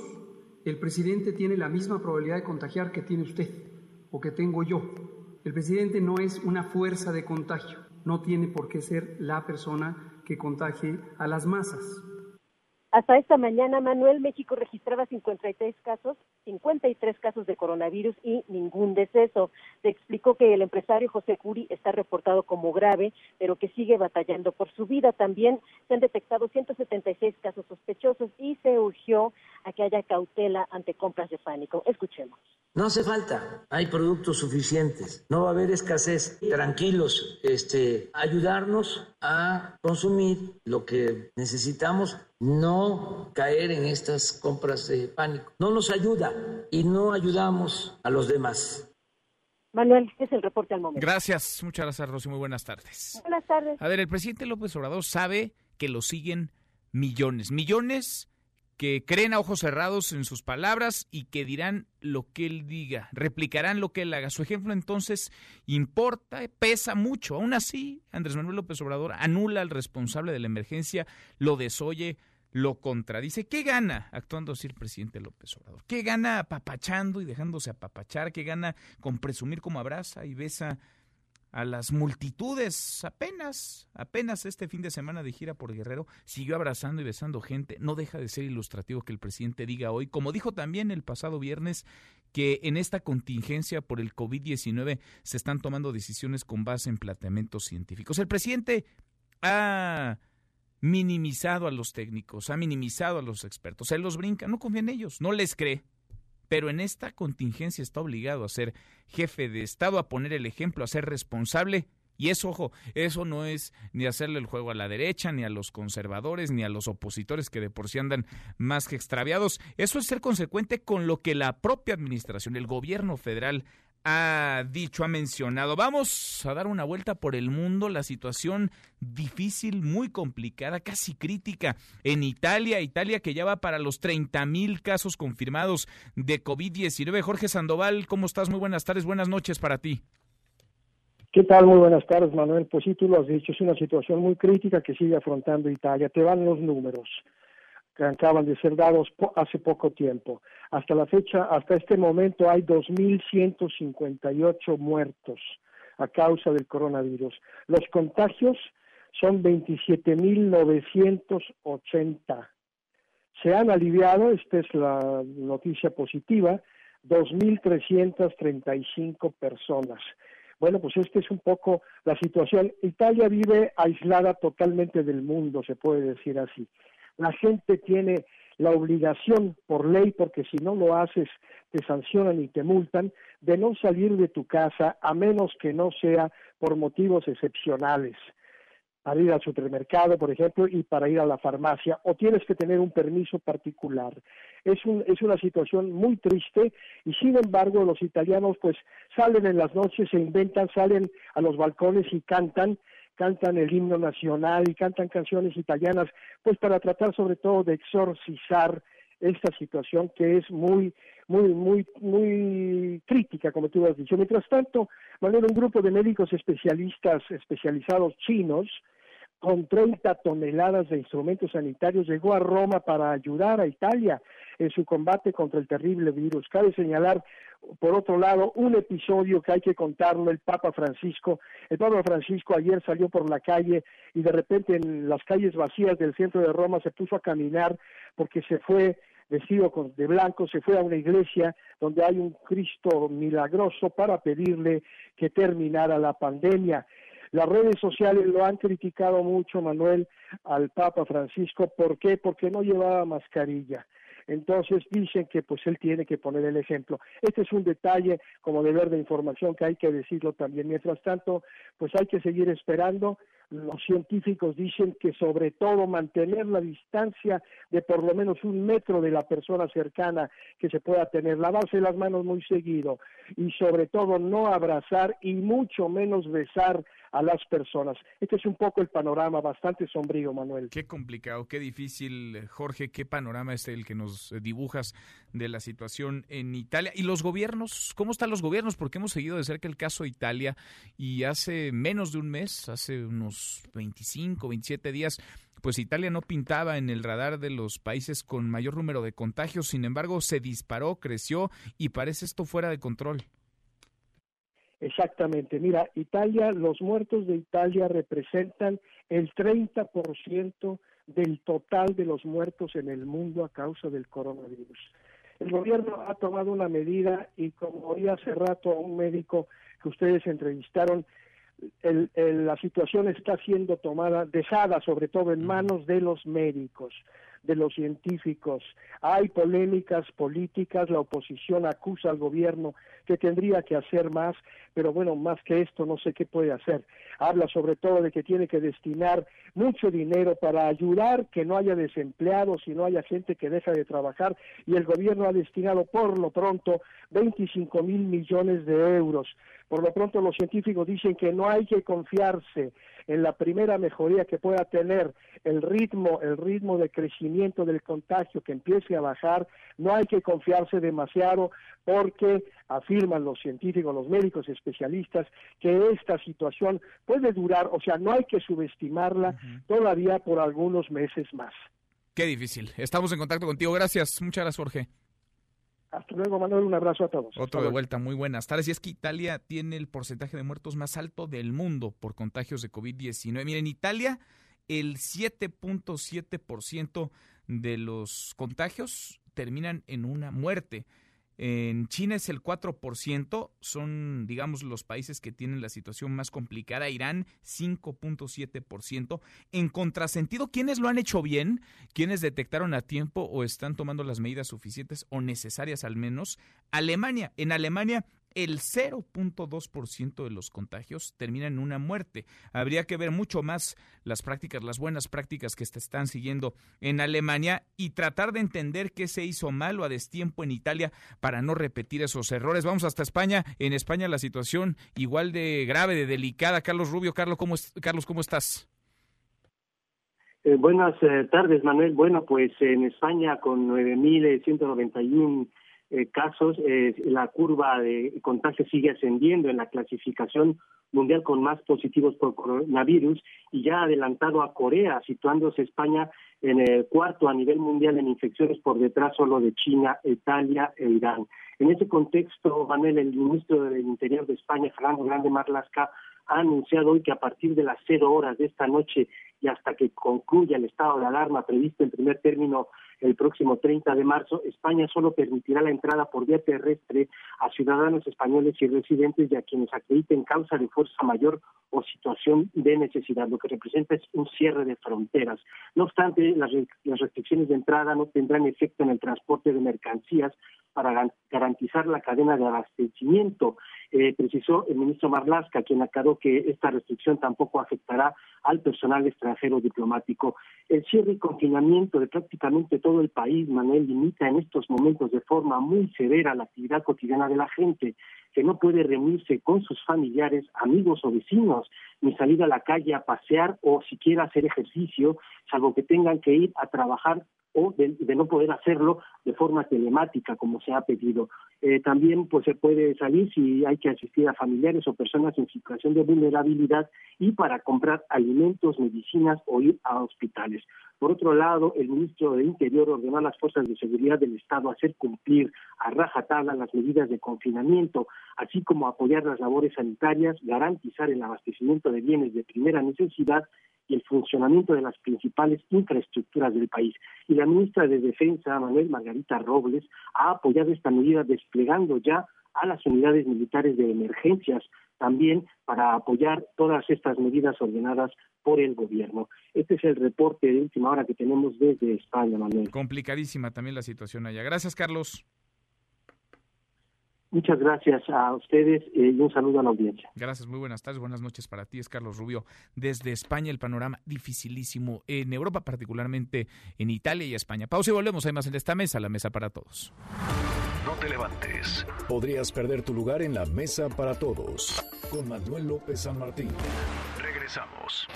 el presidente tiene la misma probabilidad de contagiar que tiene usted o que tengo yo. El presidente no es una fuerza de contagio, no tiene por qué ser la persona que contagie a las masas. Hasta esta mañana, Manuel, México registraba 53 casos, 53 casos de coronavirus y ningún deceso. Se explicó que el empresario José Curi está reportado como grave, pero que sigue batallando por su vida. También se han detectado 176 casos sospechosos y se urgió a que haya cautela ante compras de pánico. Escuchemos. No hace falta, hay productos suficientes, no va a haber escasez. Tranquilos, este, ayudarnos a consumir lo que necesitamos, no caer en estas compras de pánico. No nos ayuda y no ayudamos a los demás. Manuel, es el reporte al momento. Gracias, muchas gracias, Rosy. Muy buenas tardes. Buenas tardes. A ver, el presidente López Obrador sabe que lo siguen millones, millones que creen a ojos cerrados en sus palabras y que dirán lo que él diga, replicarán lo que él haga. Su ejemplo entonces importa, pesa mucho. Aún así, Andrés Manuel López Obrador anula al responsable de la emergencia, lo desoye, lo contradice. ¿Qué gana actuando así el presidente López Obrador? ¿Qué gana apapachando y dejándose apapachar? ¿Qué gana con presumir como abraza y besa a las multitudes. Apenas, apenas este fin de semana de gira por Guerrero siguió abrazando y besando gente. No deja de ser ilustrativo que el presidente diga hoy, como dijo también el pasado viernes, que en esta contingencia por el COVID-19 se están tomando decisiones con base en planteamientos científicos. El presidente ha minimizado a los técnicos, ha minimizado a los expertos, él los brinca, no confía en ellos, no les cree pero en esta contingencia está obligado a ser jefe de Estado, a poner el ejemplo, a ser responsable. Y eso, ojo, eso no es ni hacerle el juego a la derecha, ni a los conservadores, ni a los opositores que de por sí andan más que extraviados. Eso es ser consecuente con lo que la propia administración, el gobierno federal, ha dicho, ha mencionado. Vamos a dar una vuelta por el mundo, la situación difícil, muy complicada, casi crítica en Italia, Italia que ya va para los 30 mil casos confirmados de COVID-19. Jorge Sandoval, ¿cómo estás? Muy buenas tardes, buenas noches para ti. ¿Qué tal? Muy buenas tardes, Manuel. Pues sí, tú lo has dicho, es una situación muy crítica que sigue afrontando Italia. Te van los números que acaban de ser dados hace poco tiempo. Hasta la fecha, hasta este momento hay 2.158 muertos a causa del coronavirus. Los contagios son 27.980. Se han aliviado, esta es la noticia positiva, 2.335 personas. Bueno, pues esta es un poco la situación. Italia vive aislada totalmente del mundo, se puede decir así. La gente tiene la obligación por ley, porque si no lo haces te sancionan y te multan, de no salir de tu casa a menos que no sea por motivos excepcionales para ir al supermercado, por ejemplo, y para ir a la farmacia, o tienes que tener un permiso particular. Es, un, es una situación muy triste y sin embargo los italianos pues salen en las noches, se inventan, salen a los balcones y cantan, cantan el himno nacional y cantan canciones italianas, pues para tratar sobre todo de exorcizar esta situación que es muy, muy, muy, muy crítica, como tú has dicho. Mientras tanto, Manuel, un grupo de médicos especialistas, especializados chinos, con 30 toneladas de instrumentos sanitarios, llegó a Roma para ayudar a Italia en su combate contra el terrible virus. Cabe señalar, por otro lado, un episodio que hay que contarlo, el Papa Francisco. El Papa Francisco ayer salió por la calle y de repente en las calles vacías del centro de Roma se puso a caminar porque se fue vestido de blanco, se fue a una iglesia donde hay un Cristo milagroso para pedirle que terminara la pandemia. Las redes sociales lo han criticado mucho, Manuel, al Papa Francisco. ¿Por qué? Porque no llevaba mascarilla. Entonces dicen que pues él tiene que poner el ejemplo. Este es un detalle como deber de información que hay que decirlo también. Mientras tanto, pues hay que seguir esperando. Los científicos dicen que sobre todo mantener la distancia de por lo menos un metro de la persona cercana que se pueda tener, lavarse las manos muy seguido y sobre todo no abrazar y mucho menos besar a las personas. Este es un poco el panorama bastante sombrío, Manuel. Qué complicado, qué difícil, Jorge, qué panorama es el que nos dibujas de la situación en Italia. ¿Y los gobiernos? ¿Cómo están los gobiernos? Porque hemos seguido de cerca el caso de Italia y hace menos de un mes, hace unos 25, 27 días, pues Italia no pintaba en el radar de los países con mayor número de contagios, sin embargo se disparó, creció y parece esto fuera de control. Exactamente. Mira, Italia, los muertos de Italia representan el 30% del total de los muertos en el mundo a causa del coronavirus. El gobierno ha tomado una medida y como oí hace rato a un médico que ustedes entrevistaron, la situación está siendo tomada, dejada sobre todo en manos de los médicos de los científicos. Hay polémicas políticas, la oposición acusa al gobierno que tendría que hacer más, pero bueno, más que esto no sé qué puede hacer. Habla sobre todo de que tiene que destinar mucho dinero para ayudar que no haya desempleados y no haya gente que deja de trabajar y el gobierno ha destinado por lo pronto 25 mil millones de euros. Por lo pronto los científicos dicen que no hay que confiarse en la primera mejoría que pueda tener el ritmo, el ritmo de crecimiento del contagio que empiece a bajar, no hay que confiarse demasiado porque afirman los científicos, los médicos especialistas que esta situación puede durar, o sea, no hay que subestimarla todavía por algunos meses más. Qué difícil. Estamos en contacto contigo. Gracias. Muchas gracias, Jorge. Hasta luego, Manuel. Un abrazo a todos. Otro de vuelta. Muy buenas tardes. Y es que Italia tiene el porcentaje de muertos más alto del mundo por contagios de COVID-19. Miren, Italia, el 7.7% de los contagios terminan en una muerte. En China es el 4%, son, digamos, los países que tienen la situación más complicada. Irán, 5.7%. En contrasentido, ¿quiénes lo han hecho bien? ¿Quiénes detectaron a tiempo o están tomando las medidas suficientes o necesarias al menos? Alemania. En Alemania, el 0.2% de los contagios terminan en una muerte. Habría que ver mucho más las prácticas, las buenas prácticas que se están siguiendo en Alemania y tratar de entender qué se hizo mal o a destiempo en Italia para no repetir esos errores. Vamos hasta España. En España la situación igual de grave, de delicada. Carlos Rubio, Carlos, ¿cómo, Carlos, ¿cómo estás? Eh, buenas eh, tardes, Manuel. Bueno, pues en España con 9.191 eh, casos, eh, la curva de contagio sigue ascendiendo en la clasificación mundial con más positivos por coronavirus y ya ha adelantado a Corea, situándose España en el cuarto a nivel mundial en infecciones por detrás solo de China, Italia e Irán. En ese contexto, Manuel, el ministro del Interior de España, Fernando Grande Marlasca, ha anunciado hoy que a partir de las cero horas de esta noche y hasta que concluya el estado de alarma previsto en primer término el próximo 30 de marzo, España solo permitirá la entrada por vía terrestre a ciudadanos españoles y residentes y a quienes acrediten causa de fuerza mayor o situación de necesidad, lo que representa es un cierre de fronteras. No obstante, las, restricciones de entrada no tendrán efecto en el transporte de mercancías para garantizar la cadena de abastecimiento. Eh, precisó el ministro Marlaska, quien aclaró que esta restricción tampoco afectará al personal extranjero diplomático. El cierre y confinamiento de prácticamente todo el país, Manuel, limita en estos momentos de forma muy severa la actividad cotidiana de la gente, que no puede reunirse con sus familiares, amigos o vecinos, ni salir a la calle a pasear o siquiera hacer ejercicio, salvo que tengan que ir a trabajar o de, no poder hacerlo de forma telemática como se ha pedido. Eh, también pues se puede salir si hay que asistir a familiares o personas en situación de vulnerabilidad y para comprar alimentos, medicinas o ir a hospitales. Por otro lado, el ministro de Interior ordenó a las fuerzas de seguridad del Estado hacer cumplir a rajatabla las medidas de confinamiento, así como apoyar las labores sanitarias, garantizar el abastecimiento de bienes de primera necesidad el funcionamiento de las principales infraestructuras del país. Y la ministra de Defensa, Manuel Margarita Robles, ha apoyado esta medida desplegando ya a las unidades militares de emergencias también para apoyar todas estas medidas ordenadas por el gobierno. Este es el reporte de última hora que tenemos desde España, Manuel. Complicadísima también la situación allá. Gracias, Carlos. Muchas gracias a ustedes eh, y un saludo a la audiencia. Gracias, muy buenas tardes, buenas noches para ti. Es Carlos Rubio. Desde España el panorama dificilísimo en Europa, particularmente en Italia y España. Pausa y volvemos. Hay más en esta mesa, la mesa para todos. No te levantes. Podrías perder tu lugar en la mesa para todos. Con Manuel López San Martín. Regresamos.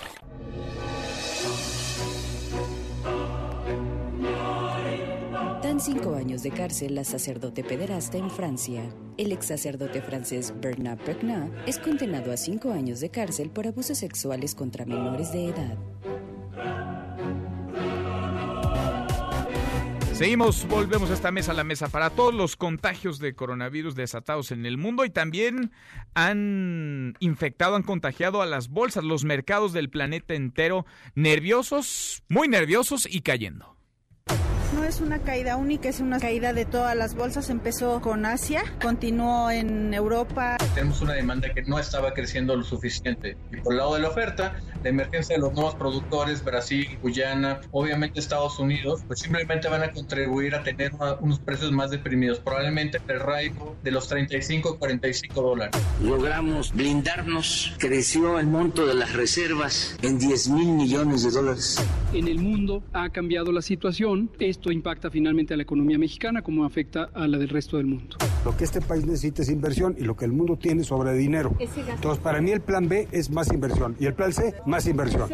Dan cinco años de cárcel la sacerdote pederasta en Francia. El ex sacerdote francés Bernard Pregnat es condenado a cinco años de cárcel por abusos sexuales contra menores de edad. Seguimos, volvemos a esta mesa, la mesa para todos los contagios de coronavirus desatados en el mundo y también han infectado, han contagiado a las bolsas, los mercados del planeta entero, nerviosos, muy nerviosos y cayendo. No es una caída única, es una caída de todas las bolsas. Empezó con Asia, continuó en Europa. Tenemos una demanda que no estaba creciendo lo suficiente. Y por el lado de la oferta, la emergencia de los nuevos productores, Brasil, Guyana, obviamente Estados Unidos, pues simplemente van a contribuir a tener unos precios más deprimidos. Probablemente el rango de los 35 45 dólares. Logramos blindarnos, creció el monto de las reservas en 10 mil millones de dólares. En el mundo ha cambiado la situación. Esto impacta finalmente a la economía mexicana como afecta a la del resto del mundo. Lo que este país necesita es inversión y lo que el mundo tiene sobre dinero. Entonces, para mí el plan B es más inversión y el plan C, más inversión.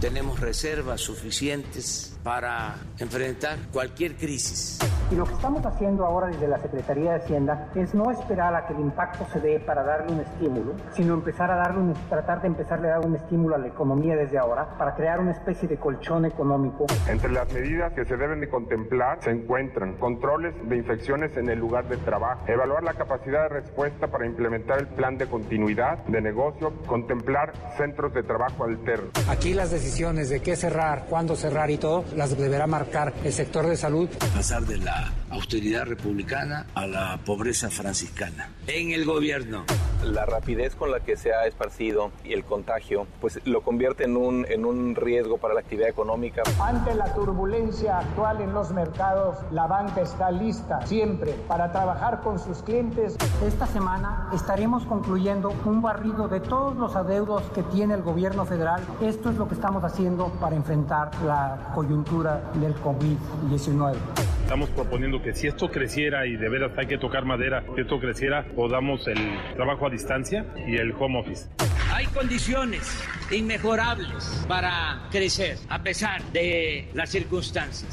Tenemos reservas suficientes para enfrentar cualquier crisis. Y lo que estamos haciendo ahora desde la Secretaría de Hacienda es no esperar a que el impacto se dé para darle un estímulo, sino empezar a darle un, tratar de empezarle a dar un estímulo a la economía desde ahora para crear una especie de colchón económico. Entre las medidas que se deben de contemplar se encuentran controles de infecciones en el lugar de trabajo, evaluar la capacidad de respuesta para implementar el plan de continuidad de negocio, contemplar centros de trabajo alternos. Aquí las decisiones de qué cerrar, cuándo cerrar y todo las deberá marcar el sector de salud. Pasar de la austeridad republicana a la pobreza franciscana en el gobierno. La rapidez con la que se ha esparcido y el contagio, pues lo convierte en un, en un riesgo para la actividad económica. Ante la turbulencia actual en los mercados, la banca está lista siempre para trabajar con sus clientes. Esta semana estaremos concluyendo un barrido de todos los adeudos que tiene el gobierno federal. Esto es lo que estamos haciendo para enfrentar la coyuntura del COVID-19. Estamos proponiendo que si esto creciera y de veras hay que tocar madera, que esto creciera, podamos el trabajo a distancia y el home office. Hay condiciones inmejorables para crecer a pesar de las circunstancias.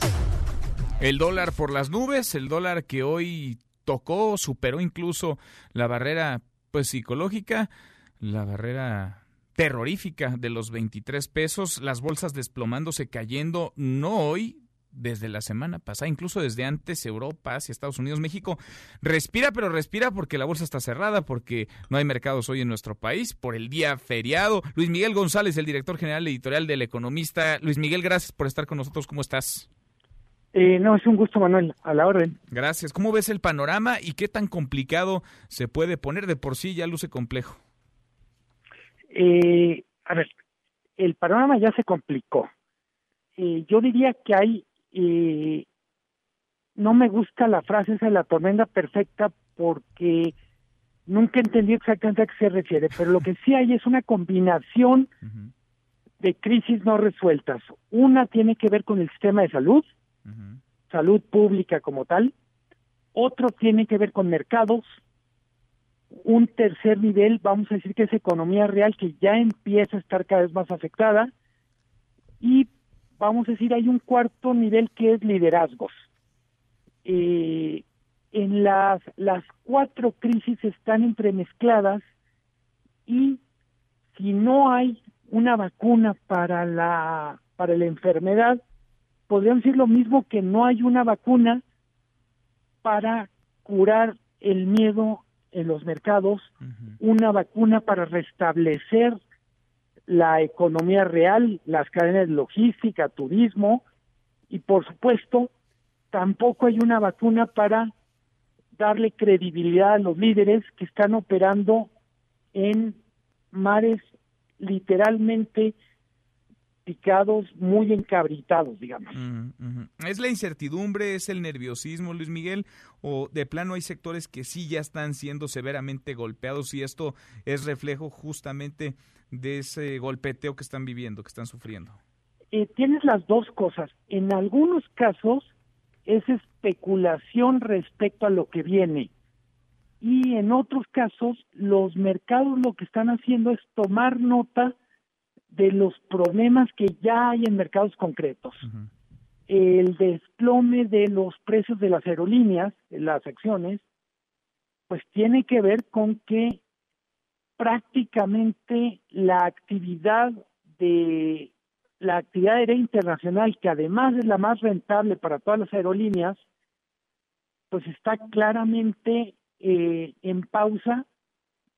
El dólar por las nubes, el dólar que hoy tocó, superó incluso la barrera pues psicológica, la barrera terrorífica de los 23 pesos, las bolsas desplomándose, cayendo, no hoy, desde la semana pasada, incluso desde antes, Europa, Asia, Estados Unidos, México, respira, pero respira porque la bolsa está cerrada, porque no hay mercados hoy en nuestro país, por el día feriado. Luis Miguel González, el director general editorial del Economista. Luis Miguel, gracias por estar con nosotros. ¿Cómo estás? Eh, no, es un gusto, Manuel, a la orden. Gracias. ¿Cómo ves el panorama y qué tan complicado se puede poner? De por sí ya luce complejo. Eh, a ver, el panorama ya se complicó. Eh, yo diría que hay eh, no me gusta la frase esa de la tormenta perfecta porque nunca entendí exactamente a qué se refiere, pero lo que sí hay es una combinación de crisis no resueltas. Una tiene que ver con el sistema de salud, salud pública como tal, otro tiene que ver con mercados, un tercer nivel, vamos a decir que es economía real que ya empieza a estar cada vez más afectada, y vamos a decir, hay un cuarto nivel que es liderazgos. Eh, en las, las cuatro crisis están entremezcladas y si no hay una vacuna para la, para la enfermedad, podríamos decir lo mismo que no hay una vacuna para curar el miedo en los mercados, una vacuna para restablecer la economía real, las cadenas de logística, turismo y por supuesto tampoco hay una vacuna para darle credibilidad a los líderes que están operando en mares literalmente picados, muy encabritados, digamos. ¿Es la incertidumbre, es el nerviosismo, Luis Miguel? ¿O de plano hay sectores que sí ya están siendo severamente golpeados y esto es reflejo justamente de ese golpeteo que están viviendo, que están sufriendo? Eh, tienes las dos cosas. En algunos casos es especulación respecto a lo que viene. Y en otros casos, los mercados lo que están haciendo es tomar nota de los problemas que ya hay en mercados concretos. El desplome de los precios de las aerolíneas, las acciones, pues tiene que ver con que prácticamente la actividad de la actividad aérea internacional, que además es la más rentable para todas las aerolíneas, pues está claramente eh, en pausa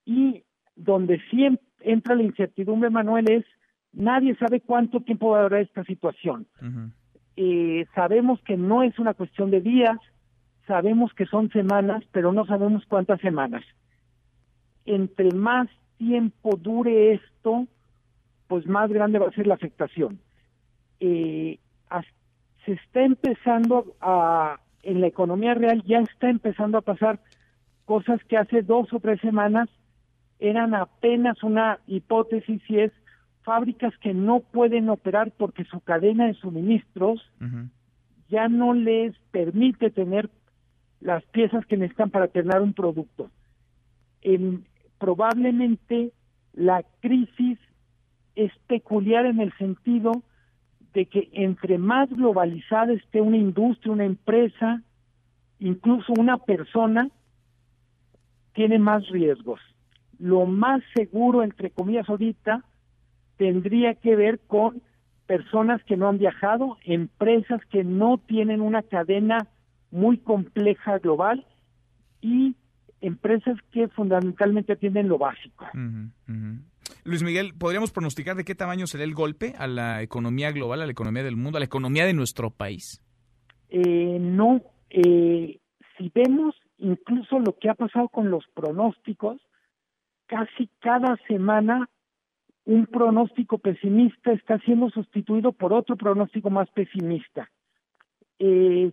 y donde sí entra la incertidumbre, Manuel, es nadie sabe cuánto tiempo va a durar esta situación. eh, sabemos que no es una cuestión de días, sabemos que son semanas, pero no sabemos cuántas semanas entre más tiempo dure esto, pues más grande va a ser la afectación. Eh, se está empezando a, en la economía real ya está empezando a pasar cosas que hace dos o tres semanas eran apenas una hipótesis y es fábricas que no pueden operar porque su cadena de suministros ya no les permite tener las piezas que necesitan para tener un producto. En, probablemente la crisis es peculiar en el sentido de que entre más globalizada esté una industria, una empresa, incluso una persona, tiene más riesgos. Lo más seguro, entre comillas, ahorita, tendría que ver con personas que no han viajado, empresas que no tienen una cadena muy compleja global y empresas que fundamentalmente atienden lo básico. Luis Miguel, ¿podríamos pronosticar de qué tamaño será el golpe a la economía global, a la economía del mundo, a la economía de nuestro país? Eh, no, eh, si vemos incluso lo que ha pasado con los pronósticos, casi cada semana un pronóstico pesimista está siendo sustituido por otro pronóstico más pesimista. Eh,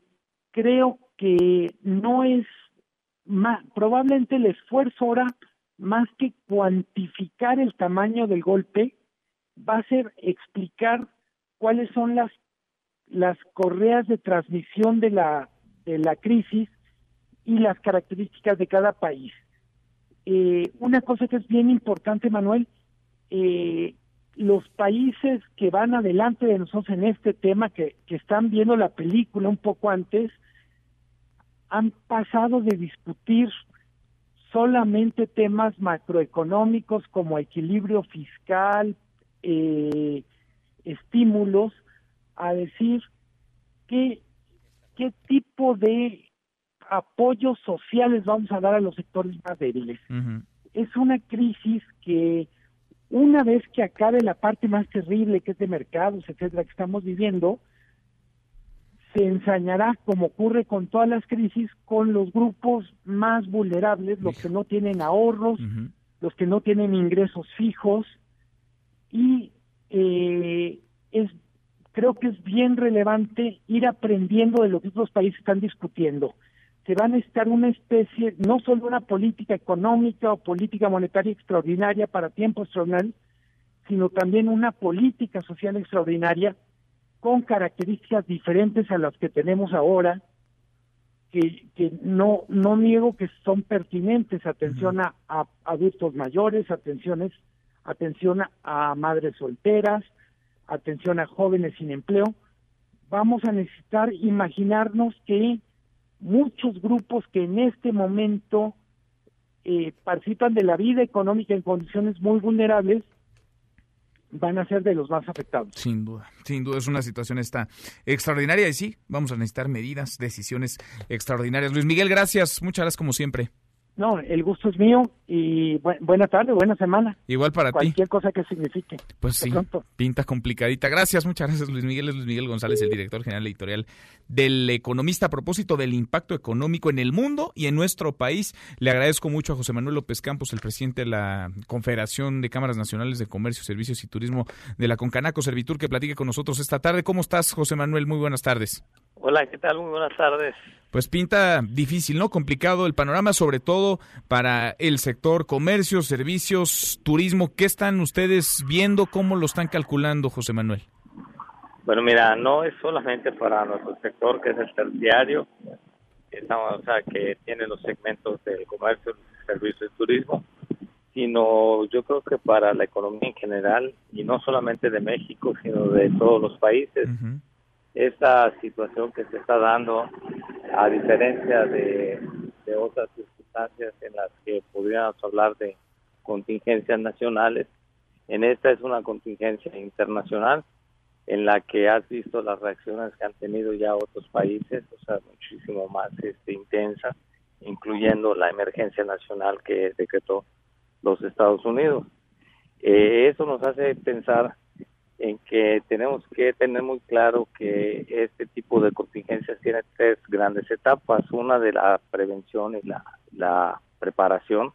creo que no es probablemente el esfuerzo ahora, más que cuantificar el tamaño del golpe, va a ser explicar cuáles son las, las correas de transmisión de la, de la crisis y las características de cada país. Eh, una cosa que es bien importante, Manuel, eh, los países que van adelante de nosotros en este tema, que, que están viendo la película un poco antes, han pasado de discutir solamente temas macroeconómicos como equilibrio fiscal, eh, estímulos, a decir qué, qué tipo de apoyos sociales vamos a dar a los sectores más débiles. Es una crisis que una vez que acabe la parte más terrible que es de mercados, etcétera, que estamos viviendo, se ensañará, como ocurre con todas las crisis, con los grupos más vulnerables, los que no tienen ahorros, los que no tienen ingresos fijos, y eh, es creo que es bien relevante ir aprendiendo de lo que otros países están discutiendo. Se va a necesitar una especie, no solo una política económica o política monetaria extraordinaria para tiempo extraordinario, sino también una política social extraordinaria con características diferentes a las que tenemos ahora, que, que no, no niego que son pertinentes, atención a, adultos mayores, atenciones, atención a madres solteras, atención a jóvenes sin empleo, vamos a necesitar imaginarnos que muchos grupos que en este momento eh, participan de la vida económica en condiciones muy vulnerables van a ser de los más afectados. Sin duda, sin duda es una situación esta extraordinaria y sí, vamos a necesitar medidas, decisiones extraordinarias. Luis Miguel, gracias, muchas gracias como siempre. No, el gusto es mío y buena tarde, buena semana. Igual para ti. Cualquier cosa que signifique. Pues sí, pinta complicadita. Gracias, muchas gracias Luis Miguel. Es Luis Miguel González, el director general editorial del Economista. A propósito del impacto económico en el mundo y en nuestro país, le agradezco mucho a José Manuel López Campos, el presidente de la Confederación de Cámaras Nacionales de Comercio, Servicios y Turismo de la Concanaco Servitur, que platique con nosotros esta tarde. ¿Cómo estás, José Manuel? Muy buenas tardes. Hola, ¿qué tal? Muy buenas tardes pues pinta difícil, ¿no? Complicado el panorama, sobre todo para el sector comercio, servicios, turismo. ¿Qué están ustedes viendo? ¿Cómo lo están calculando, José Manuel? Bueno, mira, no es solamente para nuestro sector, que es el terciario, o sea, que tiene los segmentos del comercio, servicios y turismo, sino yo creo que para la economía en general, y no solamente de México, sino de todos los países esta situación que se está dando, a diferencia de, otras circunstancias en las que podríamos hablar de contingencias nacionales, en esta es una contingencia internacional en la que has visto las reacciones que han tenido ya otros países, o sea, muchísimo más este, intensas, incluyendo la emergencia nacional que decretó los Estados Unidos. Eh, eso nos hace pensar en que tenemos que tener muy claro que este tipo de contingencias tiene tres grandes etapas. Una de la prevención y la, preparación,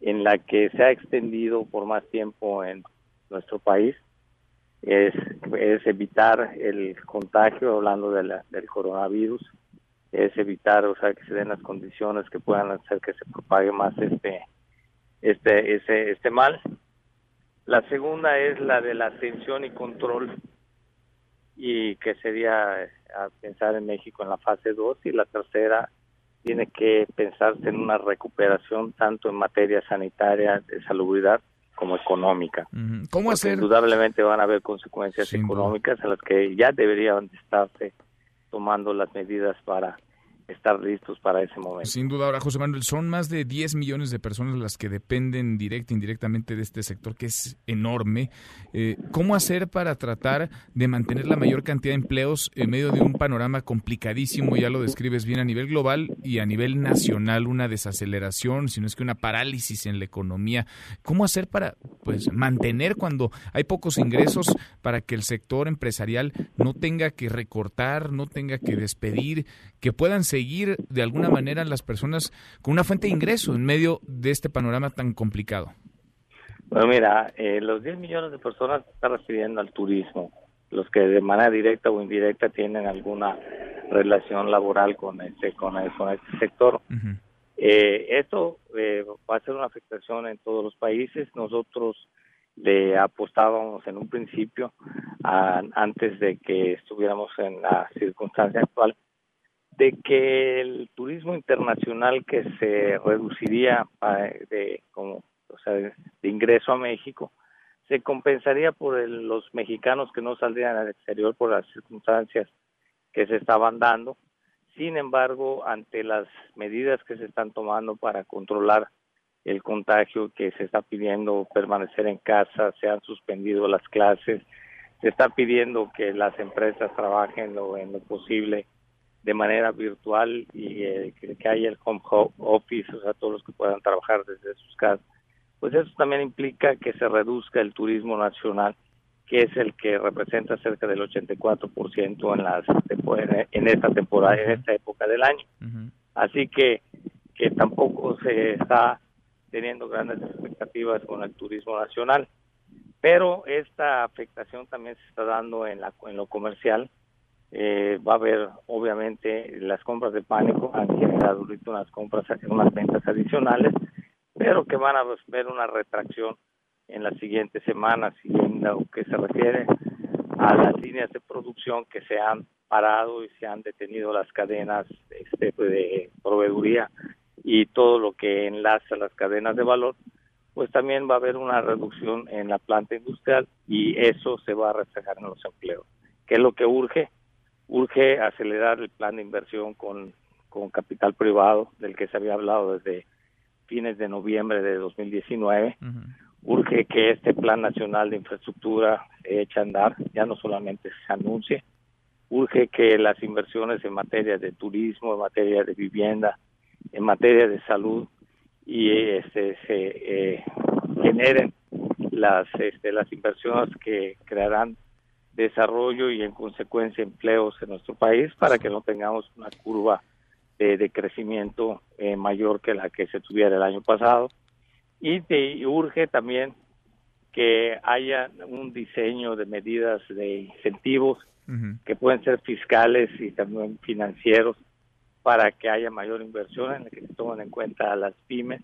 en la que se ha extendido por más tiempo en nuestro país, es, es evitar el contagio, hablando de la, del coronavirus, es evitar, o sea, que se den las condiciones que puedan hacer que se propague más este, este, ese, este mal la segunda es la de la atención y control y que sería eh, a pensar en México en la fase 2 y la tercera tiene que pensarse en una recuperación tanto en materia sanitaria, de salubridad, como económica. ¿Cómo hacer? Indudablemente van a haber consecuencias económicas a las que ya deberían estarse tomando las medidas para estar listos para ese momento. Sin duda, ahora José Manuel, son más de 10 millones de personas las que dependen directa e indirectamente de este sector, que es enorme. Eh, ¿Cómo hacer para tratar de mantener la mayor cantidad de empleos en medio de un panorama complicadísimo? Ya lo describes bien a nivel global y a nivel nacional, una desaceleración, si no es que una parálisis en la economía. ¿Cómo hacer para pues mantener cuando hay pocos ingresos para que el sector empresarial no tenga que recortar, no tenga que despedir, que puedan ser seguir de alguna manera las personas con una fuente de ingreso en medio de este panorama tan complicado? Bueno, mira, eh, los 10 millones de personas están refiriendo al turismo, los que de manera directa o indirecta tienen alguna relación laboral con este, con, con este sector. eh, esto eh, va a ser una afectación en todos los países. Nosotros le apostábamos en un principio, antes de que estuviéramos en la circunstancia actual, de que el turismo internacional que se reduciría de como o sea de, ingreso a México se compensaría por los mexicanos que no saldrían al exterior por las circunstancias que se estaban dando. Sin embargo, ante las medidas que se están tomando para controlar el contagio, que se está pidiendo permanecer en casa, se han suspendido las clases, se está pidiendo que las empresas trabajen lo, en lo posible de manera virtual y eh, que, haya el home office, o sea, todos los que puedan trabajar desde sus casas. Pues eso también implica que se reduzca el turismo nacional, que es el que representa cerca del 84% en las en esta temporada, en esta época del año. Así que que tampoco se está teniendo grandes expectativas con el turismo nacional. Pero esta afectación también se está dando en, la, en lo comercial, eh, va a haber obviamente las compras de pánico han generado ahorita unas compras unas ventas adicionales pero que van a ver una retracción en las siguientes semanas y en lo que se refiere a las líneas de producción que se han parado y se han detenido las cadenas este, de proveeduría y todo lo que enlaza las cadenas de valor, pues también va a haber una reducción en la planta industrial y eso se va a reflejar en los empleos. ¿Qué es lo que urge? Urge acelerar el plan de inversión con, con capital privado del que se había hablado desde fines de noviembre de 2019. Urge que este plan nacional de infraestructura se eche a andar, ya no solamente se anuncie. Urge que las inversiones en materia de turismo, en materia de vivienda, en materia de salud y este, se eh, generen las este, las inversiones que crearán desarrollo y en consecuencia empleos en nuestro país para que no tengamos una curva de, crecimiento eh, mayor que la que se tuviera el año pasado. Y, te, urge también que haya un diseño de medidas de incentivos que pueden ser fiscales y también financieros para que haya mayor inversión en la que se tomen en cuenta a las pymes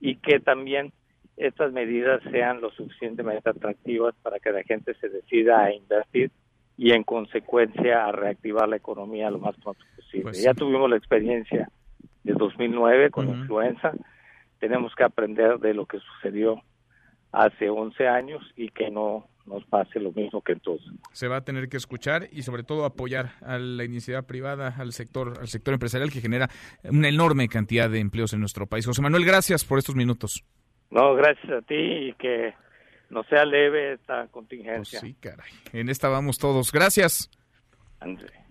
y que también estas medidas sean lo suficientemente atractivas para que la gente se decida a invertir y en consecuencia a reactivar la economía lo más pronto posible. Pues ya tuvimos la experiencia de 2009 con la influenza, tenemos que aprender de lo que sucedió hace 11 años y que no nos pase lo mismo que entonces. Se va a tener que escuchar y sobre todo apoyar a la iniciativa privada, al sector, al sector empresarial que genera una enorme cantidad de empleos en nuestro país. José Manuel, gracias por estos minutos. No, gracias a ti y que no sea leve esta contingencia. Pues sí, caray. En esta vamos todos. Gracias.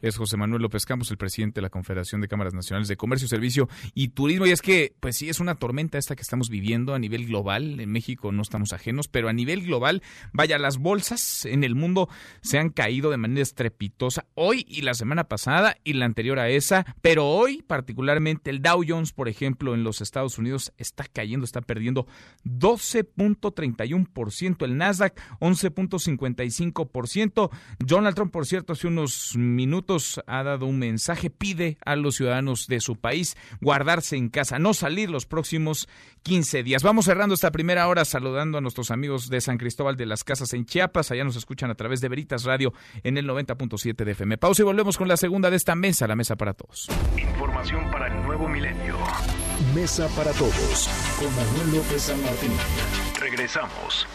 Es José Manuel López Campos, el presidente de la Confederación de Cámaras Nacionales de Comercio, Servicio y Turismo. Y es que, pues sí, es una tormenta esta que estamos viviendo a nivel global. En México no estamos ajenos, pero a nivel global, vaya, las bolsas en el mundo se han caído de manera estrepitosa hoy y la semana pasada y la anterior a esa. Pero hoy, particularmente, el Dow Jones, por ejemplo, en los Estados Unidos, está cayendo, está perdiendo 12.31%. El Nasdaq, 11.55%. Donald Trump, por cierto, hace unos minutos ha dado un mensaje, pide a los ciudadanos de su país guardarse en casa, no salir los próximos 15 días. Vamos cerrando esta primera hora saludando a nuestros amigos de San Cristóbal de las Casas en Chiapas. Allá nos escuchan a través de Veritas Radio en el 90.7 de FM. Pausa y volvemos con la segunda de esta mesa, la mesa para todos. Información para el nuevo milenio. Mesa para todos con Manuel López San Martín. Regresamos.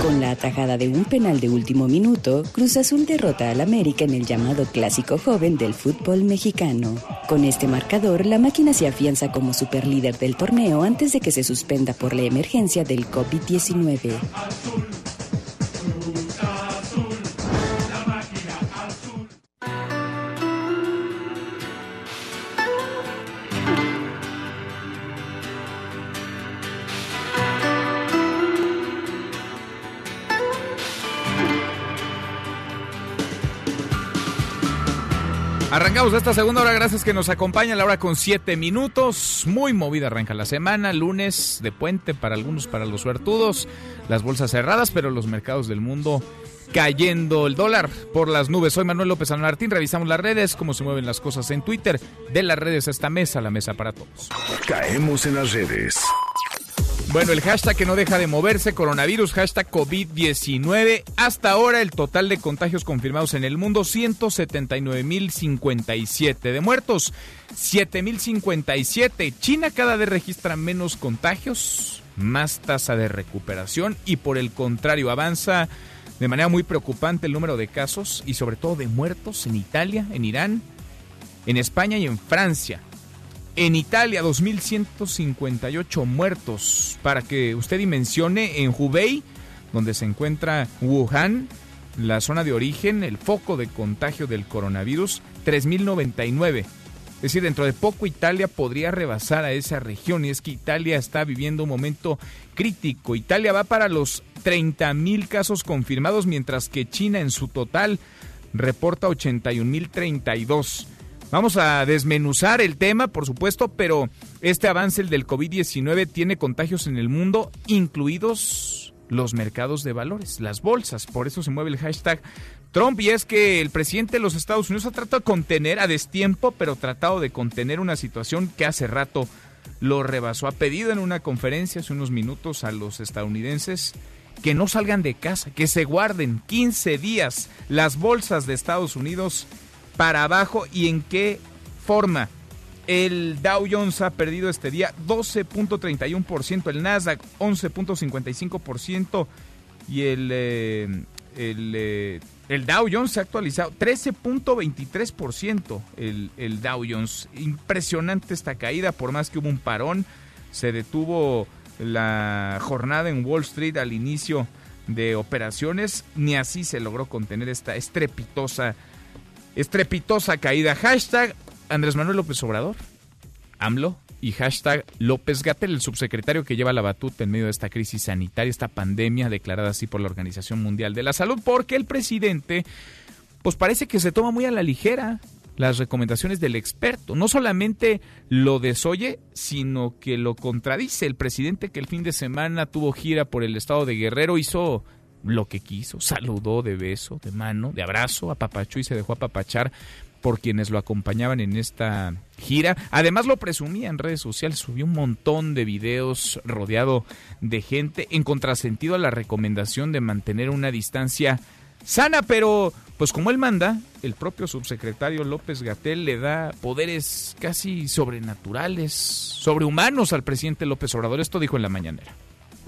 Con la atajada de un penal de último minuto, Cruz Azul derrota al América en el llamado clásico joven del fútbol mexicano. Con este marcador, la máquina se afianza como superlíder del torneo antes de que se suspenda por la emergencia del COVID-19. Arrancamos esta segunda hora, gracias que nos acompaña la hora con siete minutos. Muy movida arranca la semana, lunes de puente para algunos, para los suertudos, las bolsas cerradas, pero los mercados del mundo cayendo el dólar por las nubes. Soy Manuel López San Martín, revisamos las redes, cómo se mueven las cosas en Twitter, de las redes a esta mesa, la mesa para todos. Caemos en las redes. Bueno, el hashtag que no deja de moverse, coronavirus, hashtag COVID-19. Hasta ahora el total de contagios confirmados en el mundo, 179.057. De muertos, 7.057. China cada vez registra menos contagios, más tasa de recuperación y por el contrario avanza de manera muy preocupante el número de casos y sobre todo de muertos en Italia, en Irán, en España y en Francia. En Italia, 2.158 muertos. Para que usted dimensione, en Hubei, donde se encuentra Wuhan, la zona de origen, el foco de contagio del coronavirus, 3.099. Es decir, dentro de poco Italia podría rebasar a esa región y es que Italia está viviendo un momento crítico. Italia va para los 30.000 casos confirmados, mientras que China en su total reporta 81.032. Vamos a desmenuzar el tema, por supuesto, pero este avance el del COVID-19 tiene contagios en el mundo, incluidos los mercados de valores, las bolsas. Por eso se mueve el hashtag Trump y es que el presidente de los Estados Unidos ha tratado de contener a destiempo, pero tratado de contener una situación que hace rato lo rebasó. Ha pedido en una conferencia hace unos minutos a los estadounidenses que no salgan de casa, que se guarden 15 días las bolsas de Estados Unidos para abajo y en qué forma. El Dow Jones ha perdido este día 12.31%, el Nasdaq 11.55% y el, eh, eh, el Dow Jones se ha actualizado 13.23%. El, el Dow Jones. Impresionante esta caída, por más que hubo un parón. Se detuvo la jornada en Wall Street al inicio de operaciones. Ni así se logró contener esta estrepitosa, estrepitosa caída. Hashtag Andrés Manuel López Obrador. AMLO y hashtag López Gatel, el subsecretario que lleva la batuta en medio de esta crisis sanitaria, esta pandemia declarada así por la Organización Mundial de la Salud, porque el presidente, pues parece que se toma muy a la ligera las recomendaciones del experto. No solamente lo desoye, sino que lo contradice. El presidente que el fin de semana tuvo gira por el estado de Guerrero hizo lo que quiso, saludó de beso, de mano, de abrazo, apapachó y se dejó apapachar por quienes lo acompañaban en esta gira. Además lo presumía en redes sociales, subió un montón de videos rodeado de gente en contrasentido a la recomendación de mantener una distancia sana, pero pues como él manda, el propio subsecretario López Gatel le da poderes casi sobrenaturales, sobrehumanos al presidente López Obrador. Esto dijo en la mañanera.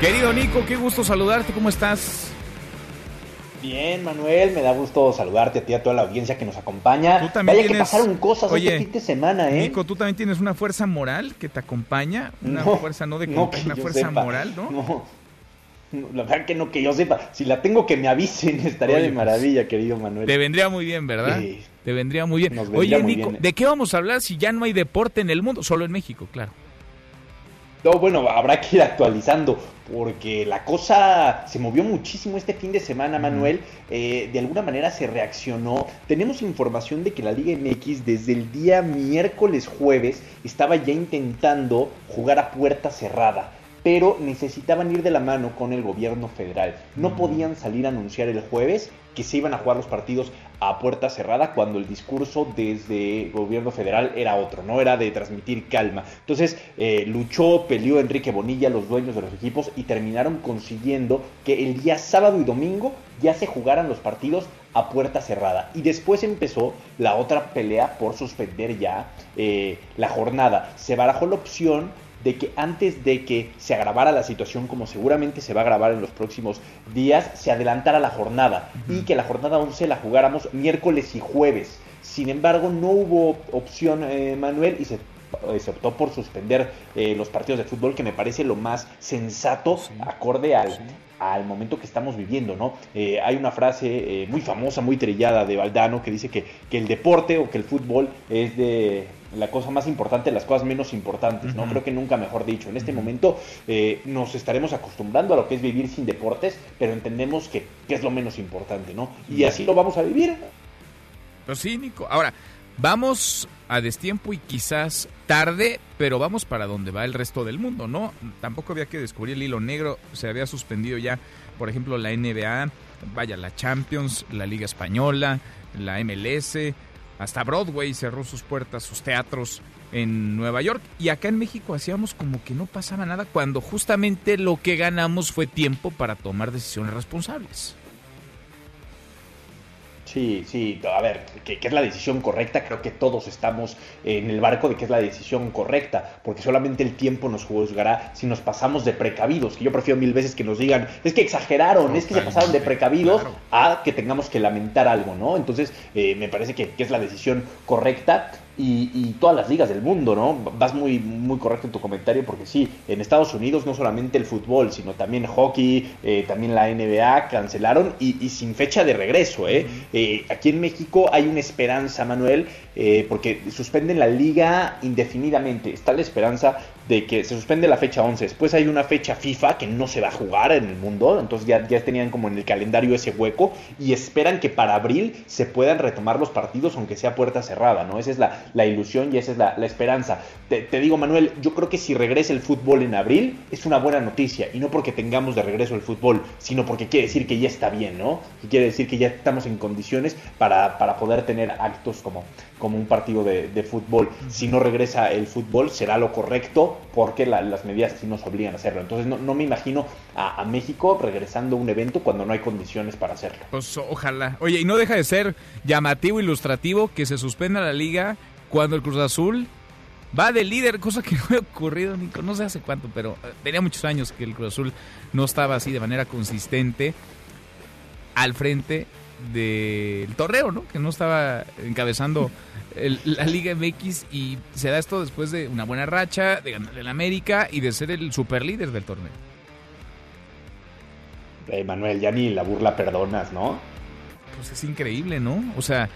Querido Nico, qué gusto saludarte, ¿cómo estás? Bien, Manuel, me da gusto saludarte a ti, a toda la audiencia que nos acompaña. ¿Tú también Vaya tienes... que pasaron cosas Oye, este fin de semana, ¿eh? Nico, tú también tienes una fuerza moral que te acompaña, una No, fuerza no de no que una fuerza sepa. moral, ¿no? No, la verdad que no que yo sepa. Si la tengo que me avisen, estaría Oye, de pues, maravilla, querido Manuel. Te vendría muy bien, ¿verdad? Sí. Te vendría muy bien. Vendría Oye, muy Nico, bien. ¿de qué vamos a hablar si ya no hay deporte en el mundo? Solo en México, claro. No, bueno, habrá que ir actualizando, porque la cosa se movió muchísimo este fin de semana, Manuel. Eh, de alguna manera se reaccionó. Tenemos información de que la Liga MX desde el día miércoles jueves estaba ya intentando jugar a puerta cerrada. Pero necesitaban ir de la mano con el gobierno federal. No podían salir a anunciar el jueves que se iban a jugar los partidos a puerta cerrada cuando el discurso desde el gobierno federal era otro, no era de transmitir calma. Entonces eh, luchó, peleó Enrique Bonilla, los dueños de los equipos, y terminaron consiguiendo que el día sábado y domingo ya se jugaran los partidos a puerta cerrada. Y después empezó la otra pelea por suspender ya eh, la jornada. Se barajó la opción de que antes de que se agravara la situación, como seguramente se va a agravar en los próximos días, se adelantara la jornada y que la jornada 11 la jugáramos miércoles y jueves. Sin embargo, no hubo opción, eh, Manuel, y se, eh, se optó por suspender eh, los partidos de fútbol, que me parece lo más sensato, acorde al, al momento que estamos viviendo, ¿no? Eh, hay una frase eh, muy famosa, muy trillada de Valdano que dice que, que el deporte o que el fútbol es de la cosa más importante, las cosas menos importantes, ¿no? Creo que nunca mejor dicho. En este momento eh, nos estaremos acostumbrando a lo que es vivir sin deportes, pero entendemos que, que es lo menos importante, ¿no? Y así lo vamos a vivir. Pues sí, Nico. Ahora, vamos a destiempo y quizás tarde, pero vamos para donde va el resto del mundo, ¿no? Tampoco había que descubrir el hilo negro, se había suspendido ya, por ejemplo, la NBA, vaya, la Champions, la Liga Española, la MLS, hasta Broadway cerró sus puertas, sus teatros en Nueva York y acá en México hacíamos como que no pasaba nada cuando justamente lo que ganamos fue tiempo para tomar decisiones responsables. Sí, sí, a ver, que, es la decisión correcta, creo que todos estamos en el barco de que es la decisión correcta, porque solamente el tiempo nos juzgará si nos pasamos de precavidos, que yo prefiero mil veces que nos digan, es que exageraron, es que se pasaron de precavidos a que tengamos que lamentar algo, ¿no? Entonces, eh, me parece que, que es la decisión correcta y, todas las ligas del mundo, ¿no? Vas muy, muy correcto en tu comentario porque sí, en Estados Unidos no solamente el fútbol, sino también hockey, eh, también la NBA cancelaron y, sin fecha de regreso, ¿eh? ¿eh? Aquí en México hay una esperanza, Manuel, eh, porque suspenden la liga indefinidamente. Está la esperanza de que se suspende la fecha 11. Después hay una fecha FIFA que no se va a jugar en el mundo, entonces ya, ya tenían como en el calendario ese hueco y esperan que para abril se puedan retomar los partidos aunque sea puerta cerrada, ¿no? Esa es la, la ilusión y esa es la, la esperanza. Te, te, digo, Manuel, yo creo que si regresa el fútbol en abril es una buena noticia y no porque tengamos de regreso el fútbol, sino porque quiere decir que ya está bien, ¿no? Quiere decir que ya estamos en condiciones para, para poder tener actos como, como un partido de, de fútbol. Si no regresa el fútbol será lo correcto porque las medidas sí nos obligan a hacerlo. Entonces no, me imagino a, México regresando a un evento cuando no hay condiciones para hacerlo. Pues ojalá. Oye, y no deja de ser llamativo, ilustrativo que se suspenda la liga cuando el Cruz Azul va de líder, cosa que no ha ocurrido, Nico, no sé hace cuánto, pero eh, tenía muchos años que el Cruz Azul no estaba así de manera consistente al frente del torneo, ¿no? Que no estaba encabezando la Liga MX y se da esto después de una buena racha, de ganar el América y de ser el super líder del torneo. Manuel, ya ni la burla perdonas, ¿no? Pues es increíble, ¿no? O sea,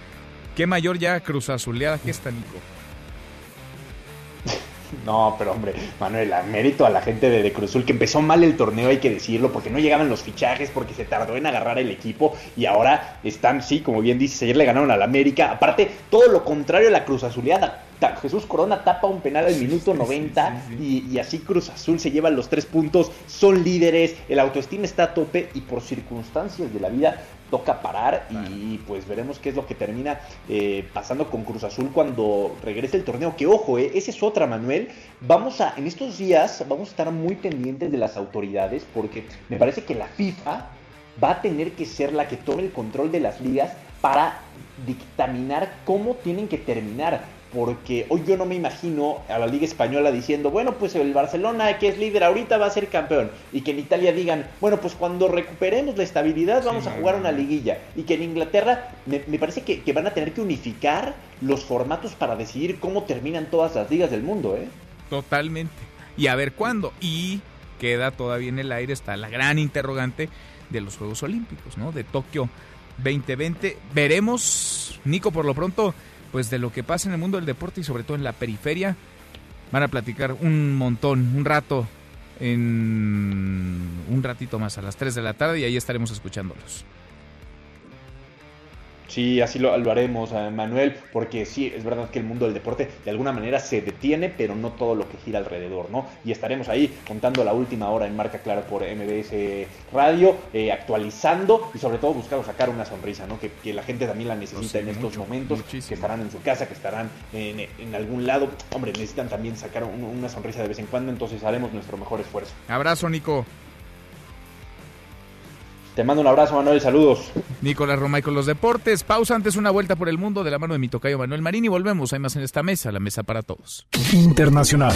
qué mayor ya Cruz Azuleada que esta, Nico. No, pero hombre, Manuel, a mérito a la gente de, de Cruzul que empezó mal el torneo, hay que decirlo, porque no llegaban los fichajes, porque se tardó en agarrar el equipo y ahora están, sí, como bien dices, ayer le ganaron al América. Aparte, todo lo contrario a la Cruz Azuleada. Jesús Corona tapa un penal al minuto 90 Y, y, así Cruz Azul se lleva los tres puntos, son líderes, el autoestima está a tope y por circunstancias de la vida toca parar y pues veremos qué es lo que termina eh, pasando con Cruz Azul cuando regrese el torneo. Que ojo, eh, esa es otra, Manuel. Vamos a, en estos días, vamos a estar muy pendientes de las autoridades porque me parece que la FIFA va a tener que ser la que tome el control de las ligas para dictaminar cómo tienen que terminar porque hoy yo no me imagino a la Liga Española diciendo, bueno, pues el Barcelona, que es líder ahorita, va a ser campeón. Y que en Italia digan, bueno, pues cuando recuperemos la estabilidad vamos a jugar una liguilla. Y que en Inglaterra me, parece que, van a tener que unificar los formatos para decidir cómo terminan todas las ligas del mundo, ¿eh? Totalmente. Y a ver cuándo. Y queda todavía en el aire, está la gran interrogante de los Juegos Olímpicos, ¿no? De Tokio 2020. Veremos, Nico, por lo pronto pues de lo que pasa en el mundo del deporte y sobre todo en la periferia. Van a platicar un montón, un rato, en un ratito más a las 3 de la tarde y ahí estaremos escuchándolos. Sí, así lo, haremos, eh, Manuel, porque sí, es verdad que el mundo del deporte de alguna manera se detiene, pero no todo lo que gira alrededor, ¿no? Y estaremos ahí contando la última hora en Marca Clara por MBS Radio, eh, actualizando y sobre todo buscando sacar una sonrisa, ¿no? Que, la gente también la necesita en estos momentos, que estarán en su casa, que estarán en, algún lado. Hombre, necesitan también sacar una sonrisa de vez en cuando, entonces haremos nuestro mejor esfuerzo. Abrazo, Nico. Te mando un abrazo, Manuel, saludos. Nicolás Romay con los deportes. Pausa antes una vuelta por el mundo de la mano de mi tocayo Manuel Marín y volvemos. Hay más en esta mesa, la mesa para todos. Internacional.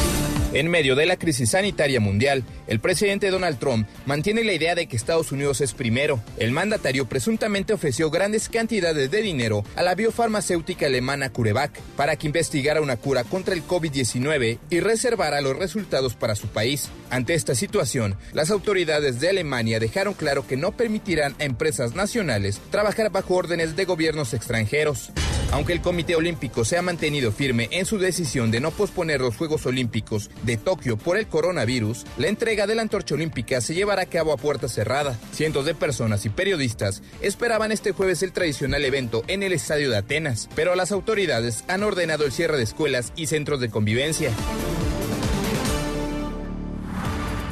En medio de la crisis sanitaria mundial, el presidente Donald Trump mantiene la idea de que Estados Unidos es primero. El mandatario presuntamente ofreció grandes cantidades de dinero a la biofarmacéutica alemana CureVac para que investigara una cura contra el COVID-19 y reservara los resultados para su país. Ante esta situación, las autoridades de Alemania dejaron claro que no permitirán a empresas nacionales trabajar bajo órdenes de gobiernos extranjeros. Aunque el Comité Olímpico se ha mantenido firme en su decisión de no posponer los Juegos Olímpicos de Tokio por el coronavirus, la entrega de la antorcha olímpica se llevará a cabo a puerta cerrada. Cientos de personas y periodistas esperaban este jueves el tradicional evento en el estadio de Atenas, pero las autoridades han ordenado el cierre de escuelas y centros de convivencia.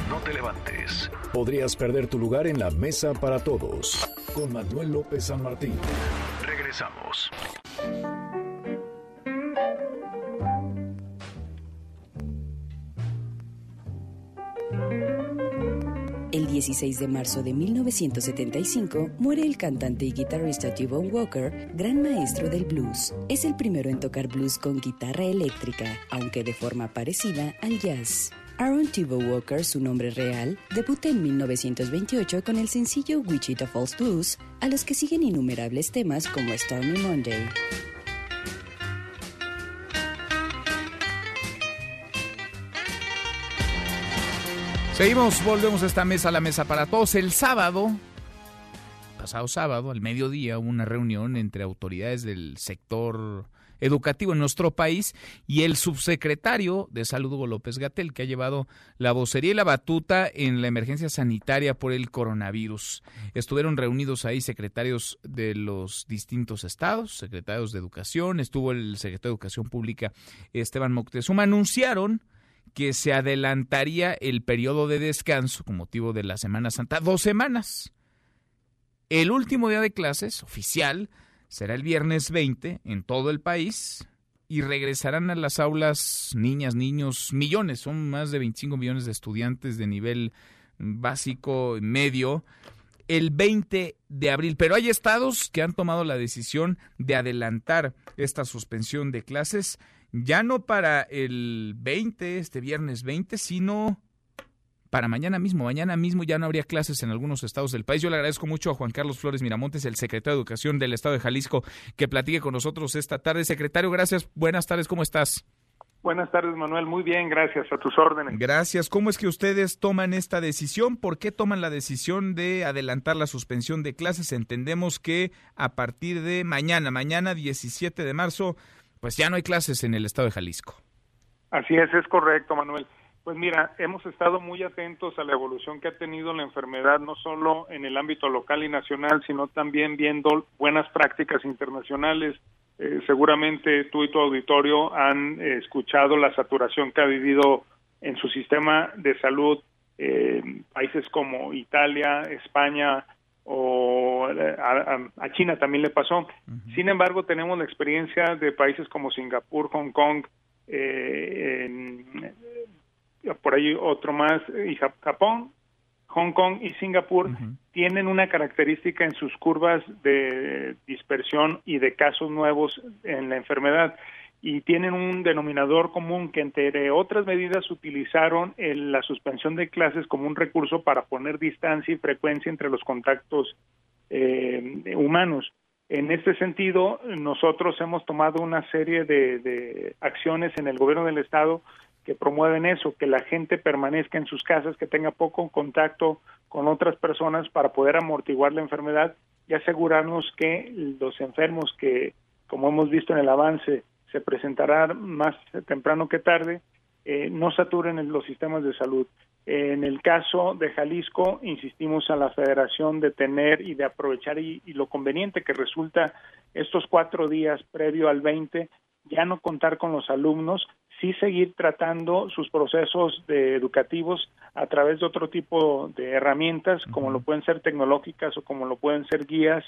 No te levantes. Podrías perder tu lugar en la mesa para todos. Con Manuel López San Martín. Regresamos. El 16 de marzo de 1975 muere el cantante y guitarrista T-Bone Walker, gran maestro del blues. Es el primero en tocar blues con guitarra eléctrica, aunque de forma parecida al jazz. Aaron T-Bone Walker, su nombre real, debuta en 1928 con el sencillo Wichita Falls Blues, a los que siguen innumerables temas como Stormy Monday. Seguimos, volvemos a esta mesa, la mesa para todos. El sábado, pasado sábado, al mediodía, hubo una reunión entre autoridades del sector educativo en nuestro país y el subsecretario de Salud Hugo López Gatel, que ha llevado la vocería y la batuta en la emergencia sanitaria por el coronavirus. Estuvieron reunidos ahí secretarios de los distintos estados, secretarios de Educación, estuvo el secretario de Educación Pública Esteban Moctezuma, anunciaron que se adelantaría el periodo de descanso con motivo de la Semana Santa dos semanas. El último día de clases oficial será el viernes 20 en todo el país y regresarán a las aulas niñas, niños, millones, son más de 25 millones de estudiantes de nivel básico, medio, el 20 de abril. Pero hay estados que han tomado la decisión de adelantar esta suspensión de clases ya no para el 20, este viernes 20, sino para mañana mismo. Mañana mismo ya no habría clases en algunos estados del país. Yo le agradezco mucho a Juan Carlos Flores Miramontes, el secretario de Educación del Estado de Jalisco, que platique con nosotros esta tarde. Secretario, gracias. Buenas tardes, ¿cómo estás? Buenas tardes, Manuel. Muy bien, gracias. A tus órdenes. Gracias. ¿Cómo es que ustedes toman esta decisión? ¿Por qué toman la decisión de adelantar la suspensión de clases? Entendemos que a partir de mañana, mañana 17 de marzo, pues ya no hay clases en el estado de Jalisco. Así es, es correcto, Manuel. Pues mira, hemos estado muy atentos a la evolución que ha tenido la enfermedad, no solo en el ámbito local y nacional, sino también viendo buenas prácticas internacionales. Eh, seguramente tú y tu auditorio han eh, escuchado la saturación que ha vivido en su sistema de salud eh, países como Italia, España, o eh, a, China también le pasó. Sin embargo, tenemos la experiencia de países como Singapur, Hong Kong, eh, por ahí otro más, y Japón, Hong Kong y Singapur tienen una característica en sus curvas de dispersión y de casos nuevos en la enfermedad y tienen un denominador común que entre otras medidas utilizaron la suspensión de clases como un recurso para poner distancia y frecuencia entre los contactos eh, humanos. En este sentido, nosotros hemos tomado una serie de, de acciones en el gobierno del estado que promueven eso, que la gente permanezca en sus casas, que tenga poco contacto con otras personas para poder amortiguar la enfermedad y asegurarnos que los enfermos que, como hemos visto en el avance, se presentará más temprano que tarde, eh, no saturen los sistemas de salud. En el caso de Jalisco, insistimos a la federación de tener y de aprovechar y, lo conveniente que resulta estos cuatro días previo al 20, ya no contar con los alumnos, sí seguir tratando sus procesos de educativos a través de otro tipo de herramientas, como lo pueden ser tecnológicas o como lo pueden ser guías,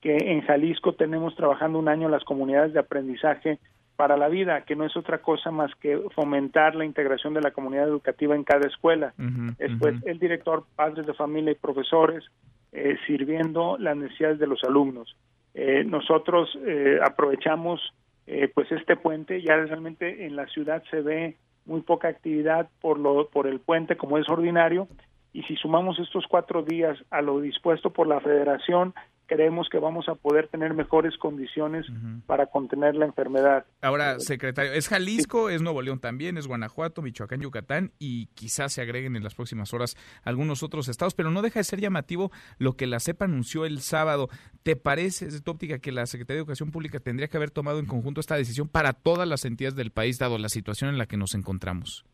que en Jalisco tenemos trabajando un año las comunidades de aprendizaje para la vida, que no es otra cosa más que fomentar la integración de la comunidad educativa en cada escuela. Después, el director, padres de familia y profesores eh, sirviendo las necesidades de los alumnos. Eh, nosotros eh, aprovechamos pues este puente, ya realmente en la ciudad se ve muy poca actividad por, lo, por el puente como es ordinario, y si sumamos estos cuatro días a lo dispuesto por la federación, creemos que vamos a poder tener mejores condiciones para contener la enfermedad. Ahora, secretario, ¿es Jalisco, es Nuevo León también, es Guanajuato, Michoacán, Yucatán y quizás se agreguen en las próximas horas algunos otros estados, pero no deja de ser llamativo lo que la CEPA anunció el sábado. ¿Te parece, desde tu óptica, que la Secretaría de Educación Pública tendría que haber tomado en conjunto esta decisión para todas las entidades del país, dado la situación en la que nos encontramos?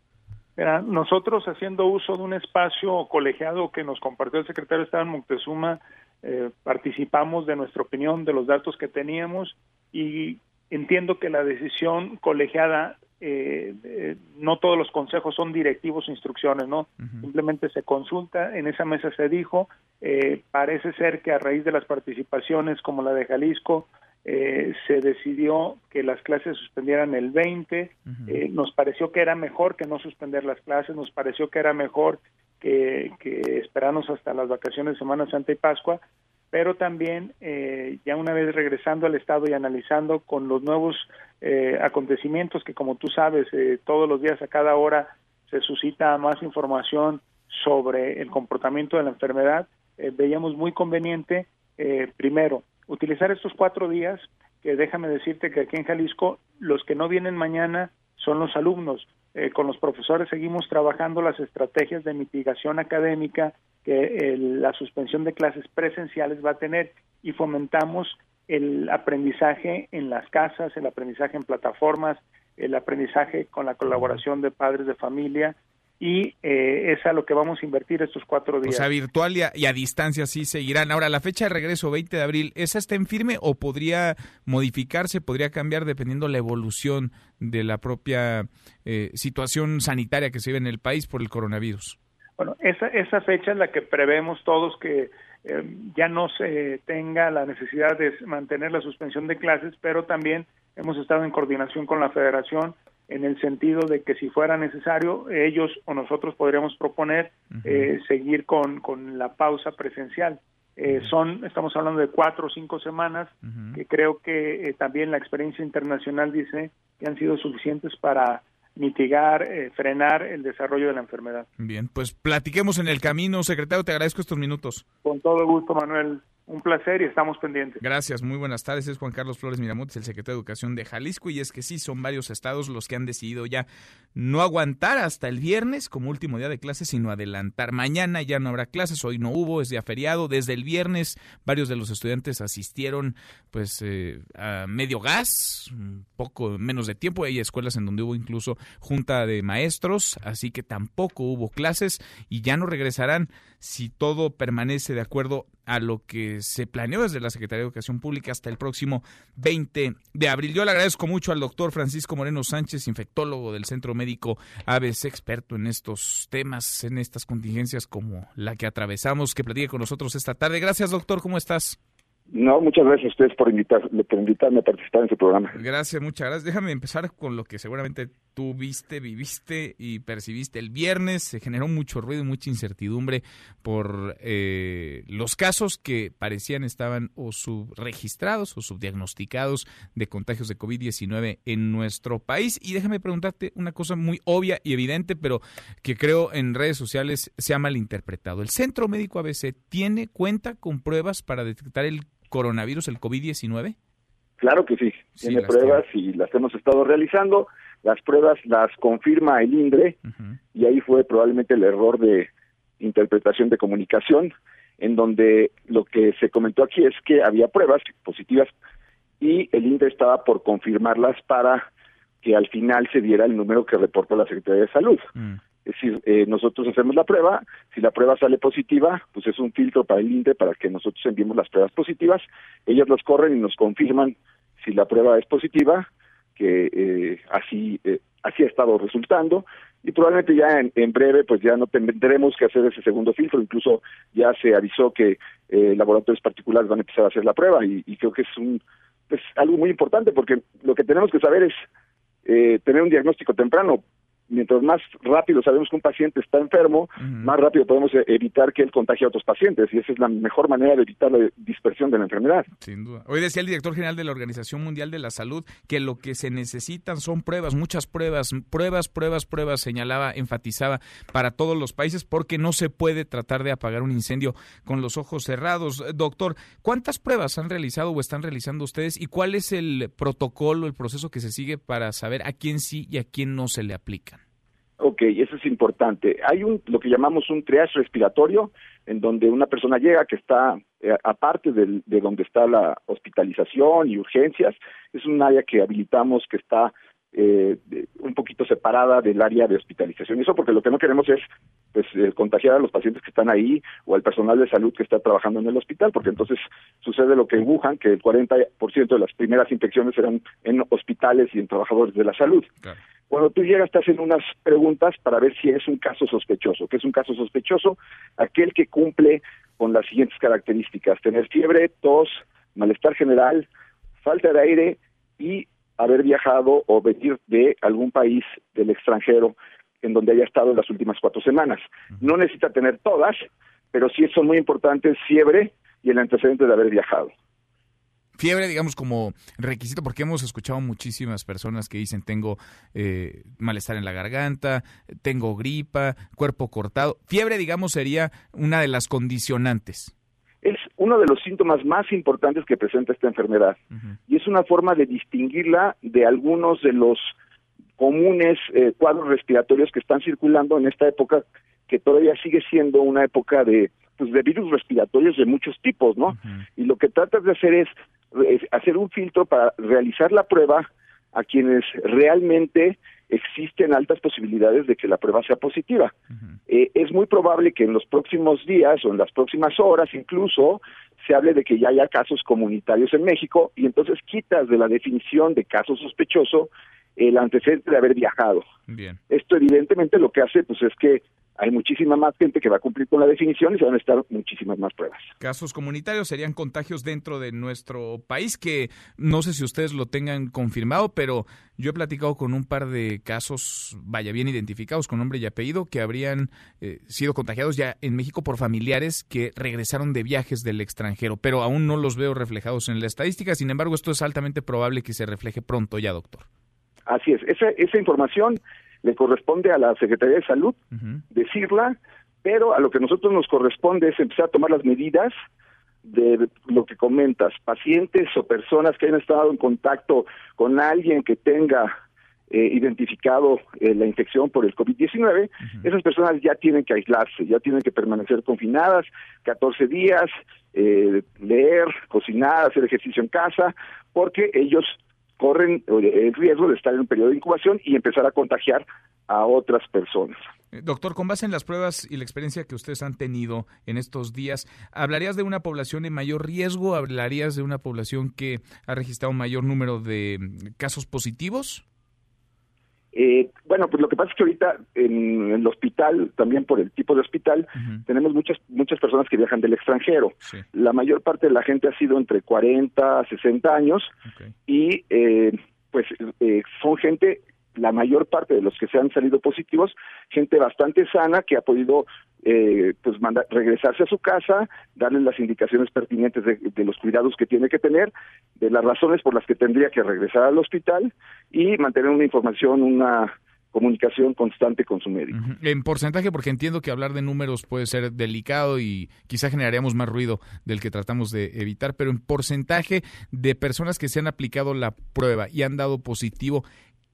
Mira, nosotros haciendo uso de un espacio colegiado que nos compartió el secretario de Estado en Moctezuma, eh, participamos de nuestra opinión, de los datos que teníamos y entiendo que la decisión colegiada, eh, no todos los consejos son directivos, instrucciones, ¿no? Simplemente se consulta, en esa mesa se dijo, eh, parece ser que a raíz de las participaciones como la de Jalisco, eh, se decidió que las clases suspendieran el 20, eh, nos pareció que era mejor que no suspender las clases, nos pareció que era mejor que, que esperarnos hasta las vacaciones de Semana Santa y Pascua, pero también eh, ya una vez regresando al Estado y analizando con los nuevos acontecimientos que como tú sabes, todos los días a cada hora se suscita más información sobre el comportamiento de la enfermedad, veíamos muy conveniente, primero, utilizar estos cuatro días, que déjame decirte que aquí en Jalisco los que no vienen mañana son los alumnos. Eh, con los profesores seguimos trabajando las estrategias de mitigación académica que la suspensión de clases presenciales va a tener y fomentamos el aprendizaje en las casas, el aprendizaje en plataformas, el aprendizaje con la colaboración de padres de familia y eh, es a lo que vamos a invertir estos cuatro días. O sea, virtual y a, distancia sí seguirán. Ahora, la fecha de regreso, 20 de abril, ¿esa está en firme o podría modificarse, podría cambiar dependiendo la evolución de la propia eh, situación sanitaria que se vive en el país por el coronavirus? Bueno, esa, esa fecha es la que prevemos todos que eh, ya no se tenga la necesidad de mantener la suspensión de clases, pero también hemos estado en coordinación con la federación en el sentido de que si fuera necesario, ellos o nosotros podríamos proponer eh, seguir con, con la pausa presencial. Eh, son, estamos hablando de cuatro o cinco semanas, que creo que eh, también la experiencia internacional dice que han sido suficientes para mitigar, frenar el desarrollo de la enfermedad. Bien, pues platiquemos en el camino, secretario, te agradezco estos minutos. Con todo gusto, Manuel un placer y estamos pendientes. Gracias, muy buenas tardes. Es Juan Carlos Flores Miramontes, el secretario de Educación de Jalisco, y es que sí, son varios estados los que han decidido ya no aguantar hasta el viernes como último día de clases, sino adelantar. Mañana ya no habrá clases, hoy no hubo, es día feriado. Desde el viernes varios de los estudiantes asistieron pues eh, a medio gas, poco menos de tiempo. Hay escuelas en donde hubo incluso junta de maestros, así que tampoco hubo clases y ya no regresarán si todo permanece de acuerdo a lo que se planeó desde la Secretaría de Educación Pública hasta el próximo 20 de abril. Yo le agradezco mucho al doctor Francisco Moreno Sánchez, infectólogo del Centro Médico ABC, experto en estos temas, en estas contingencias como la que atravesamos, que platique con nosotros esta tarde. Gracias, doctor, ¿cómo estás? No, muchas gracias a ustedes por, invitar, por invitarme a participar en este programa. Gracias, muchas gracias. Déjame empezar con lo que seguramente tú viste, viviste y percibiste. El viernes se generó mucho ruido y mucha incertidumbre por eh, los casos que parecían estaban o subregistrados o subdiagnosticados de contagios de COVID-19 en nuestro país. Y déjame preguntarte una cosa muy obvia y evidente, pero que creo en redes sociales se ha malinterpretado. ¿El Centro Médico ABC tiene cuenta con pruebas para detectar el coronavirus, el COVID-19? Claro que sí, tiene pruebas y las hemos estado realizando. Las pruebas las confirma el INDRE y ahí fue probablemente el error de interpretación de comunicación, en donde lo que se comentó aquí es que había pruebas positivas y el INDRE estaba por confirmarlas para que al final se diera el número que reportó la Secretaría de Salud. Mm. Es decir, eh, nosotros hacemos la prueba, si la prueba sale positiva, pues es un filtro para el INDE para que nosotros enviemos las pruebas positivas, ellos las corren y nos confirman si la prueba es positiva, que eh, así eh, así ha estado resultando y probablemente ya en, breve pues ya no tendremos que hacer ese segundo filtro, incluso ya se avisó que laboratorios particulares van a empezar a hacer la prueba y, creo que es un pues algo muy importante porque lo que tenemos que saber es tener un diagnóstico temprano mientras más rápido sabemos que un paciente está enfermo, más rápido podemos e-, evitar que él contagie a otros pacientes y esa es la mejor manera de evitar la dispersión de la enfermedad. Sin duda. Hoy decía el director general de la Organización Mundial de la Salud que lo que se necesitan son pruebas, muchas pruebas, pruebas, pruebas, pruebas, señalaba, enfatizaba para todos los países porque no se puede tratar de apagar un incendio con los ojos cerrados. Doctor, ¿cuántas pruebas han realizado o están realizando ustedes y cuál es el protocolo, el proceso que se sigue para saber a quién sí y a quién no se le aplican? Ok, eso es importante. Hay un lo que llamamos un triage respiratorio, en donde una persona llega que está eh, aparte de donde está la hospitalización y urgencias, es un área que habilitamos que está eh, un poquito separada del área de hospitalización. Eso porque lo que no queremos es pues eh, contagiar a los pacientes que están ahí o al personal de salud que está trabajando en el hospital, porque entonces sucede lo que en Wuhan, que el 40% de las primeras infecciones eran en hospitales y en trabajadores de la salud. Cuando tú llegas te hacen unas preguntas para ver si es un caso sospechoso. ¿Qué es un caso sospechoso? Aquel que cumple con las siguientes características, tener fiebre, tos, malestar general, falta de aire y haber viajado o venir de algún país del extranjero en donde haya estado en las últimas cuatro semanas. No necesita tener todas, pero sí son muy importantes fiebre y el antecedente de haber viajado. Fiebre, digamos, como requisito, porque hemos escuchado muchísimas personas que dicen tengo eh, malestar en la garganta, tengo gripa, cuerpo cortado. Fiebre, digamos, sería una de las condicionantes es uno de los síntomas más importantes que presenta esta enfermedad y es una forma de distinguirla de algunos de los comunes eh, cuadros respiratorios que están circulando en esta época que todavía sigue siendo una época de pues de virus respiratorios de muchos tipos, ¿no? Y lo que tratas de hacer es, es hacer un filtro para realizar la prueba a quienes realmente existen altas posibilidades de que la prueba sea positiva. Eh, es muy probable que en los próximos días o en las próximas horas incluso se hable de que ya haya casos comunitarios en México y entonces quitas de la definición de caso sospechoso el antecedente de haber viajado. Bien. Esto evidentemente lo que hace pues es que hay muchísima más gente que va a cumplir con la definición y se van a estar muchísimas más pruebas. Casos comunitarios serían contagios dentro de nuestro país que no sé si ustedes lo tengan confirmado, pero yo he platicado con un par de casos, vaya bien identificados con nombre y apellido, que habrían eh, sido contagiados ya en México por familiares que regresaron de viajes del extranjero, pero aún no los veo reflejados en la estadística. Sin embargo, esto es altamente probable que se refleje pronto ya, doctor. Así es, esa, esa información le corresponde a la Secretaría de Salud decirla, pero a lo que nosotros nos corresponde es empezar a tomar las medidas de lo que comentas, pacientes o personas que hayan estado en contacto con alguien que tenga eh, identificado eh, la infección por el COVID-19, esas personas ya tienen que aislarse, ya tienen que permanecer confinadas 14 días, eh, leer, cocinar, hacer ejercicio en casa, porque ellos corren el riesgo de estar en un periodo de incubación y empezar a contagiar a otras personas. Eh, doctor, con base en las pruebas y la experiencia que ustedes han tenido en estos días, ¿hablarías de una población en mayor riesgo? ¿Hablarías de una población que ha registrado un mayor número de mm, casos positivos? Eh, bueno, pues lo que pasa es que ahorita en, el hospital, también por el tipo de hospital, tenemos muchas muchas personas que viajan del extranjero. La mayor parte de la gente ha sido entre 40 a 60 años y eh, pues eh, son gente la mayor parte de los que se han salido positivos, gente bastante sana que ha podido eh, pues mandar, regresarse a su casa, darle las indicaciones pertinentes de, los cuidados que tiene que tener, de las razones por las que tendría que regresar al hospital y mantener una información, una comunicación constante con su médico. En porcentaje, porque entiendo que hablar de números puede ser delicado y quizá generaríamos más ruido del que tratamos de evitar, pero en porcentaje de personas que se han aplicado la prueba y han dado positivo,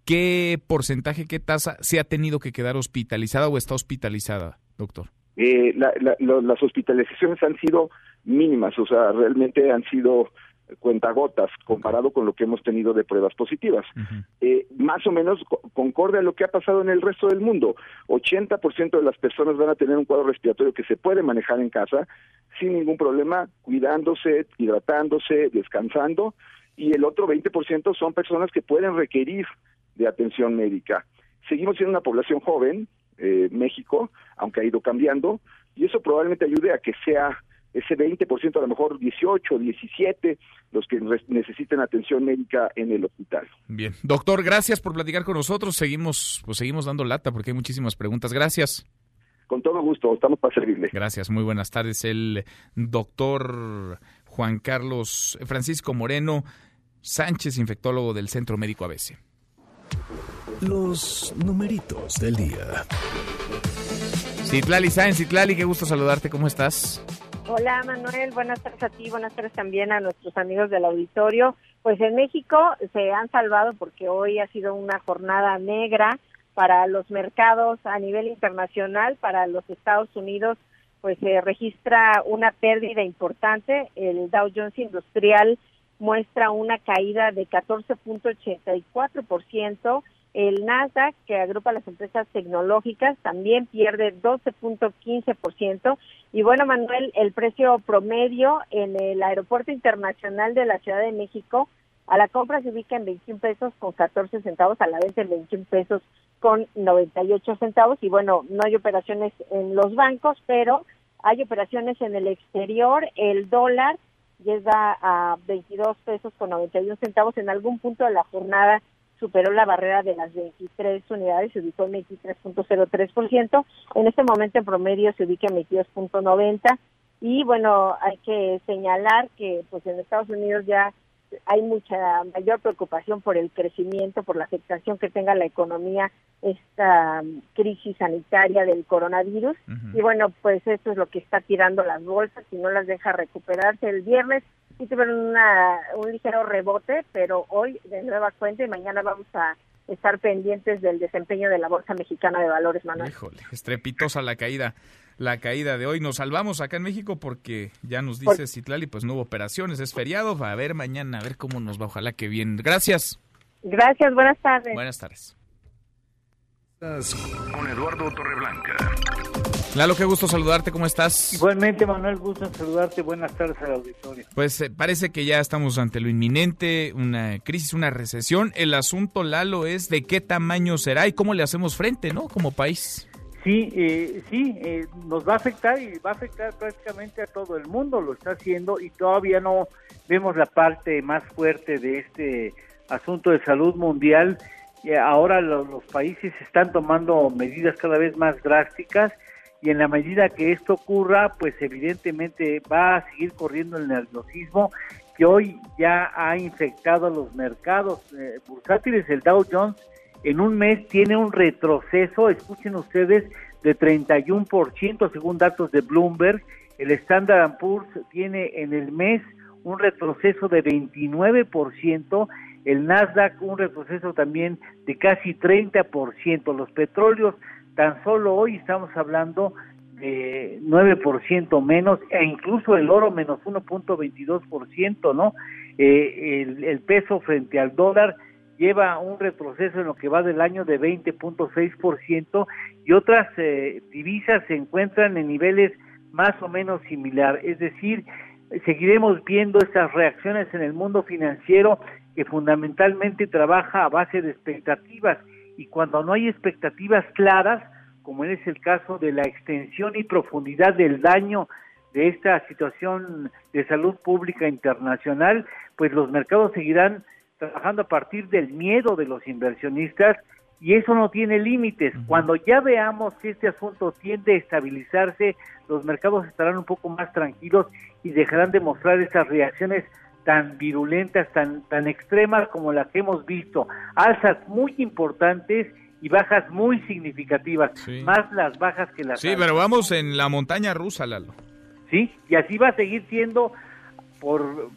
¿qué porcentaje, qué tasa se ha tenido que quedar hospitalizada o está hospitalizada, doctor? Eh, las hospitalizaciones han sido mínimas, o sea, realmente han sido cuentagotas comparado con lo que hemos tenido de pruebas positivas. eh, más o menos concorde a lo que ha pasado en el resto del mundo. 80% de las personas van a tener un cuadro respiratorio que se puede manejar en casa sin ningún problema, cuidándose, hidratándose, descansando, y el otro 20% son personas que pueden requerir de atención médica. Seguimos siendo una población joven, eh, México, aunque ha ido cambiando, y eso probablemente ayude a que sea ese 20%, a lo mejor 18, 17, los que necesiten atención médica en el hospital. Bien, doctor, gracias por platicar con nosotros. Seguimos, pues seguimos dando lata porque hay muchísimas preguntas. Gracias. Con todo gusto, estamos para servirle. Gracias, muy buenas tardes. El doctor Juan Carlos Francisco Moreno Sánchez, infectólogo del Centro Médico ABC. Los numeritos del día. Citlali Sáenz, Citlali, qué gusto saludarte, ¿cómo estás? Hola Manuel, buenas tardes a ti, buenas tardes también a nuestros amigos del auditorio. Pues en México se han salvado porque hoy ha sido una jornada negra para los mercados a nivel internacional, para los Estados Unidos, pues se registra una pérdida importante. El Dow Jones Industrial muestra una caída de 14.84%. El Nasdaq, que agrupa las empresas tecnológicas, también pierde 12.15%. Y bueno, Manuel, el precio promedio en el Aeropuerto Internacional de la Ciudad de México a la compra se ubica en 21 pesos con 14 centavos, a la venta en 21 pesos con 98 centavos. Y bueno, no hay operaciones en los bancos, pero hay operaciones en el exterior. El dólar llega a 22 pesos con 91 centavos. En algún punto de la jornada superó la barrera de las 23 unidades, se ubicó en 23.03%. En este momento en promedio se ubica en 22.90 y bueno, hay que señalar que pues en Estados Unidos ya hay mucha mayor preocupación por el crecimiento, por la afectación que tenga la economía esta crisis sanitaria del coronavirus. Y bueno, pues esto es lo que está tirando las bolsas y no las deja recuperarse. El viernes sí tuvieron una, un ligero rebote, pero hoy de nueva cuenta y mañana vamos a estar pendientes del desempeño de la Bolsa Mexicana de Valores, Manuel. Híjole, estrepitosa la caída la caída de hoy. Nos salvamos acá en México porque ya nos dice Citlali, pues no hubo operaciones, es feriado. Va a ver mañana, a ver cómo nos va. Ojalá que bien. Gracias. Gracias, buenas tardes. Buenas tardes. Con Eduardo Torreblanca. Lalo, qué gusto saludarte, ¿cómo estás? Igualmente, Manuel, gusto saludarte, buenas tardes al auditorio. Pues eh, parece que ya estamos ante lo inminente, una crisis, una recesión. El asunto, Lalo, es de qué tamaño será y cómo le hacemos frente, ¿no? Como país. Sí, eh, sí, eh, nos va a afectar y va a afectar prácticamente a todo el mundo, lo está haciendo y todavía no vemos la parte más fuerte de este asunto de salud mundial. Ahora los países están tomando medidas cada vez más drásticas y en la medida que esto ocurra, pues evidentemente va a seguir corriendo el nerviosismo que hoy ya ha infectado los mercados eh, bursátiles. El Dow Jones en un mes tiene un retroceso, escuchen ustedes, de 31% según datos de Bloomberg. El Standard Poor's tiene en el mes un retroceso de 29%, el Nasdaq un retroceso también de casi 30%. Los petróleos tan solo hoy estamos hablando de 9% menos e incluso el oro menos 1.22%, ¿no? Eh, el, el peso frente al dólar lleva un retroceso en lo que va del año de 20.6% y otras eh, divisas se encuentran en niveles más o menos similar. Es decir, seguiremos viendo estas reacciones en el mundo financiero que fundamentalmente trabaja a base de expectativas y cuando no hay expectativas claras, como es el caso de la extensión y profundidad del daño de esta situación de salud pública internacional, pues los mercados seguirán trabajando a partir del miedo de los inversionistas y eso no tiene límites. Cuando ya veamos que este asunto tiende a estabilizarse, los mercados estarán un poco más tranquilos y dejarán de mostrar esas reacciones tan virulentas, tan, tan extremas como las que hemos visto. Alzas muy importantes y bajas muy significativas, más las bajas que las Sí, pero vamos en la montaña rusa, Lalo. Sí, y así va a seguir siendo por,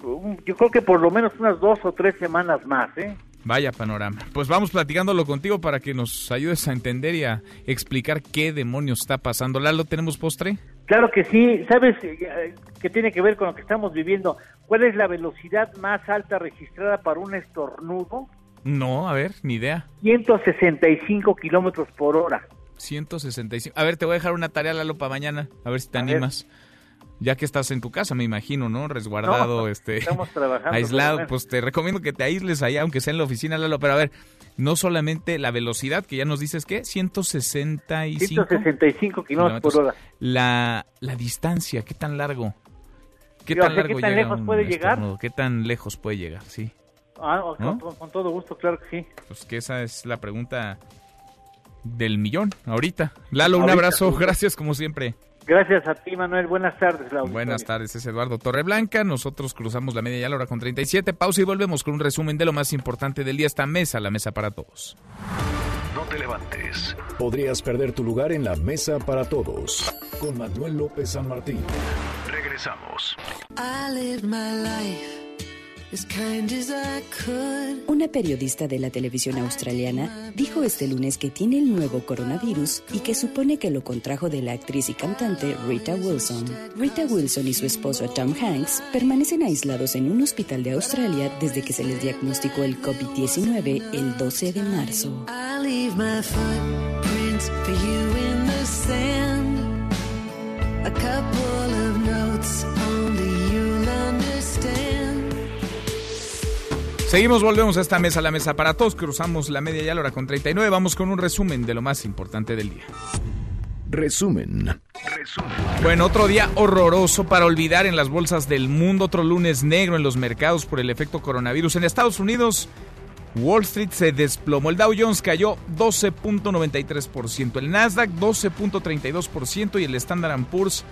yo creo que por lo menos unas dos o tres semanas más, ¿eh? Vaya panorama. Pues vamos platicándolo contigo para que nos ayudes a entender y a explicar qué demonios está pasando. Lalo, ¿tenemos postre? Claro que sí. ¿Sabes eh, qué tiene que ver con lo que estamos viviendo? ¿Cuál es la velocidad más alta registrada para un estornudo? No, a ver, ni idea. 165 kilómetros por hora. 165. A ver, te voy a dejar una tarea, Lalo, para mañana. A ver si te animas ya que estás en tu casa, me imagino, ¿no? Resguardado, este, estamos trabajando, aislado, pues te recomiendo que te aísles allá, aunque sea en la oficina, Lalo, pero a ver, no solamente la velocidad, que ya nos dices que 165, 165 kilómetros por hora. La, la distancia, ¿qué tan largo? ¿Qué tan, ¿qué tan lejos puede llegar? ¿Qué tan lejos puede llegar? Sí. Ah, con, todo gusto, claro que sí. Pues que esa es la pregunta del millón ahorita. Lalo, un abrazo, gracias como siempre. Gracias a ti, Manuel. Buenas tardes, Buenas tardes, es Eduardo Torreblanca. Nosotros cruzamos la media ya la hora con 37. Pausa y volvemos con un resumen de lo más importante del día. Esta mesa, la mesa para todos. No te levantes. Podrías perder tu lugar en la mesa para todos. Con Manuel López San Martín. Regresamos. Una periodista de la televisión australiana dijo este lunes que tiene el nuevo coronavirus y que supone que lo contrajo de la actriz y cantante Rita Wilson. Rita Wilson y su esposo Tom Hanks permanecen aislados en un hospital de Australia desde que se les diagnosticó el COVID-19 el 12 de marzo. Seguimos, volvemos a esta mesa, la mesa para todos. Cruzamos la media ya la hora con 39. Vamos con un resumen de lo más importante del día. Resumen. Bueno, otro día horroroso para olvidar en las bolsas del mundo. Otro lunes negro en los mercados por el efecto coronavirus. En Estados Unidos, Wall Street se desplomó. El Dow Jones cayó 12.93%. El Nasdaq 12.32% y el Standard Poor's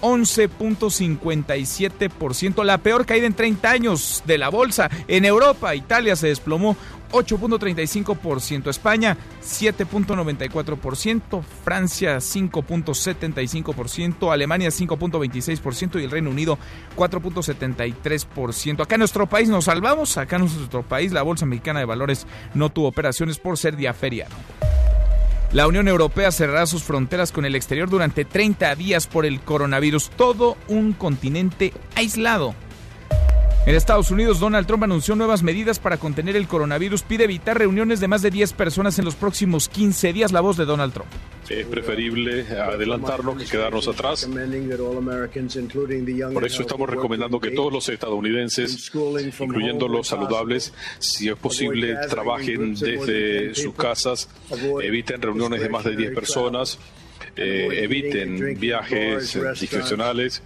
11.57%, la peor caída en 30 años de la bolsa. En Europa, Italia se desplomó 8.35%, España 7.94%, Francia 5.75%, Alemania 5.26% y el Reino Unido 4.73%. Acá en nuestro país nos salvamos, acá en nuestro país la Bolsa Mexicana de Valores no tuvo operaciones por ser día feriado. La Unión Europea cerrará sus fronteras con el exterior durante 30 días por el coronavirus, todo un continente aislado. En Estados Unidos, Donald Trump anunció nuevas medidas para contener el coronavirus, pide evitar reuniones de más de 10 personas en los próximos 15 días. La voz de Donald Trump. Es preferible adelantarnos que quedarnos atrás. Por eso estamos recomendando que todos los estadounidenses, incluyendo los saludables, si es posible, trabajen desde sus casas, eviten reuniones de más de 10 personas, eh, eviten viajes discrecionales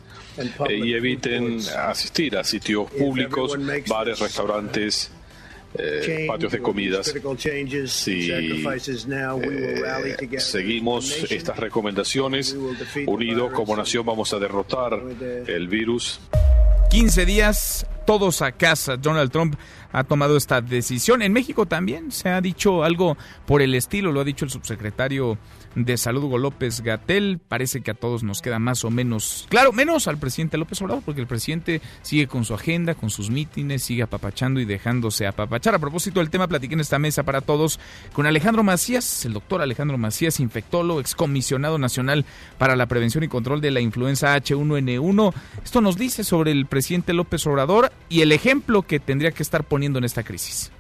y eviten asistir a sitios públicos, bares, restaurantes, eh, patios de comidas. Si eh, seguimos estas recomendaciones, unidos como nación vamos a derrotar el virus. 15 días, todos a casa. Donald Trump ha tomado esta decisión. En México también se ha dicho algo por el estilo, lo ha dicho el subsecretario de Salud Hugo López Gatel. Parece que a todos nos queda más o menos claro, menos al presidente López Obrador, porque el presidente sigue con su agenda, con sus mítines, sigue apapachando y dejándose apapachar. A propósito del tema, platiqué en esta mesa para todos con Alejandro Macías, el doctor Alejandro Macías, infectólogo, excomisionado nacional para la prevención y control de la influenza H1N1. Esto nos dice sobre el presidente López Obrador y el ejemplo que tendría que estar poniendo en esta crisis.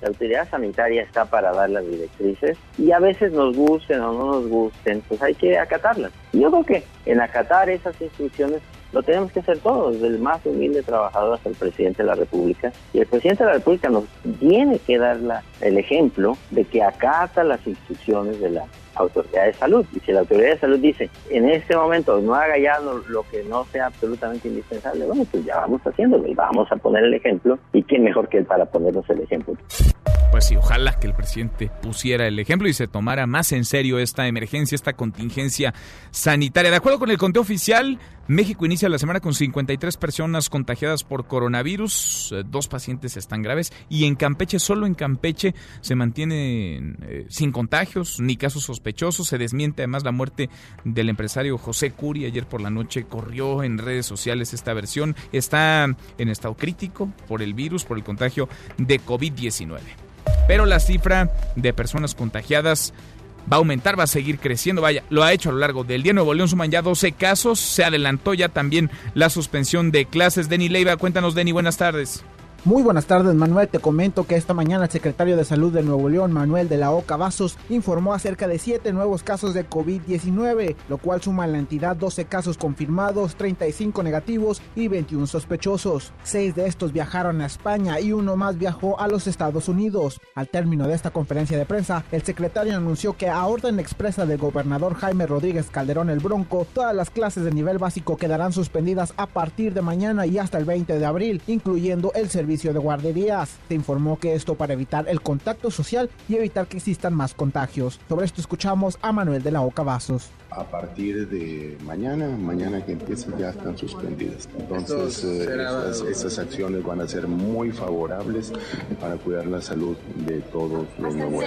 La autoridad sanitaria está para dar las directrices y a veces nos gusten o no nos gusten, pues hay que acatarlas. Yo creo que en acatar esas instrucciones lo tenemos que hacer todos, desde el más humilde trabajador hasta el presidente de la República. Y el presidente de la República nos tiene que dar el ejemplo de que acata las instrucciones de la autoridad de salud. Y si la autoridad de salud dice, en este momento no haga ya lo, que no sea absolutamente indispensable, bueno, pues ya vamos haciéndolo y vamos a poner el ejemplo. ¿Y quién mejor que él para ponernos el ejemplo? Pues sí, ojalá que el presidente pusiera el ejemplo y se tomara más en serio esta emergencia, esta contingencia sanitaria. De acuerdo con el conteo oficial, México inicia la semana con 53 personas contagiadas por coronavirus, eh, dos pacientes están graves y en Campeche, solo en Campeche, se mantiene eh, sin contagios ni casos sospechosos. Se desmiente además la muerte del empresario José Curi. Ayer por la noche corrió en redes sociales esta versión. Está en estado crítico por el virus, por el contagio de COVID-19. Pero la cifra de personas contagiadas va a aumentar, va a seguir creciendo. Vaya, lo ha hecho a lo largo del día. Nuevo León suman ya 12 casos. Se adelantó ya también la suspensión de clases. Denny Leiva, cuéntanos, Denny, buenas tardes. Muy buenas tardes, Manuel. Te comento que esta mañana el secretario de Salud de Nuevo León, Manuel de la Oca Vasos, informó acerca de siete nuevos casos de COVID-19, lo cual suma en la entidad 12 casos confirmados, 35 negativos y 21 sospechosos. Seis de estos viajaron a España y uno más viajó a los Estados Unidos. Al término de esta conferencia de prensa, el secretario anunció que a orden expresa del gobernador Jaime Rodríguez Calderón el Bronco, todas las clases de nivel básico quedarán suspendidas a partir de mañana y hasta el 20 de abril, incluyendo el servicio de guarderías. Se informó que esto para evitar el contacto social y evitar que existan más contagios. Sobre esto escuchamos a Manuel de la Oca Vasos a partir de mañana, mañana que empiece ya están suspendidas. Entonces, eh, esas, acciones van a ser muy favorables para cuidar la salud de todos los nuevos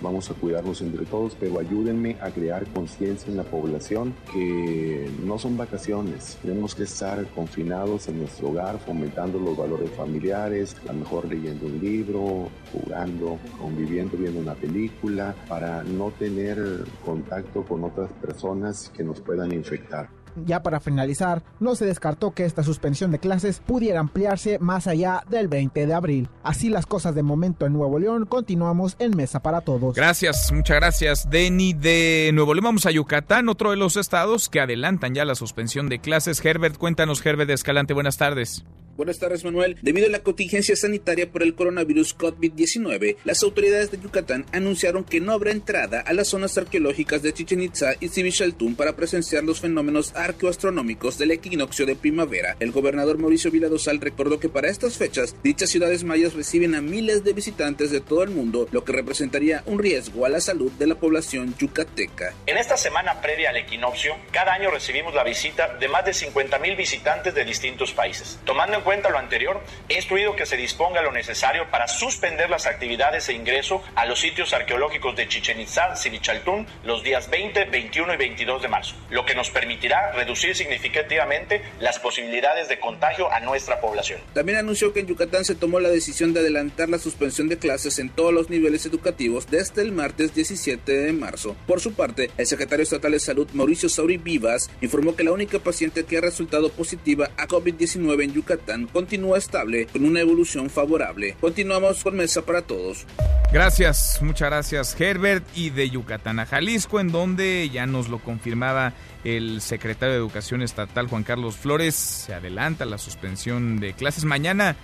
Vamos a cuidarnos entre todos, pero ayúdenme a crear conciencia en la población que no son vacaciones. Tenemos que estar confinados en nuestro hogar, fomentando los valores familiares, a lo mejor leyendo un libro, jugando, conviviendo, viendo una película, para no tener contacto con otras personas que nos puedan infectar. Ya para finalizar, no se descartó que esta suspensión de clases pudiera ampliarse más allá del 20 de abril. Así las cosas de momento en Nuevo León, continuamos en Mesa para Todos. Gracias, muchas gracias, Denny de Nuevo León. Vamos a Yucatán, otro de los estados que adelantan ya la suspensión de clases. Herbert, cuéntanos, Herbert Escalante, buenas tardes. Buenas tardes, Manuel. Debido a la contingencia sanitaria por el coronavirus COVID-19, las autoridades de Yucatán anunciaron que no habrá entrada a las zonas arqueológicas de Chichen Itza y Chaltún para presenciar los fenómenos arqueoastronómicos del equinoccio de primavera. El gobernador Mauricio Viladosal recordó que para estas fechas, dichas ciudades mayas reciben a miles de visitantes de todo el mundo, lo que representaría un riesgo a la salud de la población yucateca. En esta semana previa al equinoccio, cada año recibimos la visita de más de 50 mil visitantes de distintos países. Tomando en cuenta lo anterior, he instruido que se disponga lo necesario para suspender las actividades e ingreso a los sitios arqueológicos de Chichen Itzá, Chaltún los días 20, 21 y 22 de marzo, lo que nos permitirá reducir significativamente las posibilidades de contagio a nuestra población. También anunció que en Yucatán se tomó la decisión de adelantar la suspensión de clases en todos los niveles educativos desde el martes 17 de marzo. Por su parte, el secretario estatal de Salud, Mauricio Sauri Vivas, informó que la única paciente que ha resultado positiva a COVID-19 en Yucatán continúa estable con una evolución favorable. Continuamos con Mesa para Todos. Gracias, muchas gracias Herbert y de Yucatán a Jalisco, en donde ya nos lo confirmaba el secretario de Educación Estatal Juan Carlos Flores, se adelanta la suspensión de clases mañana.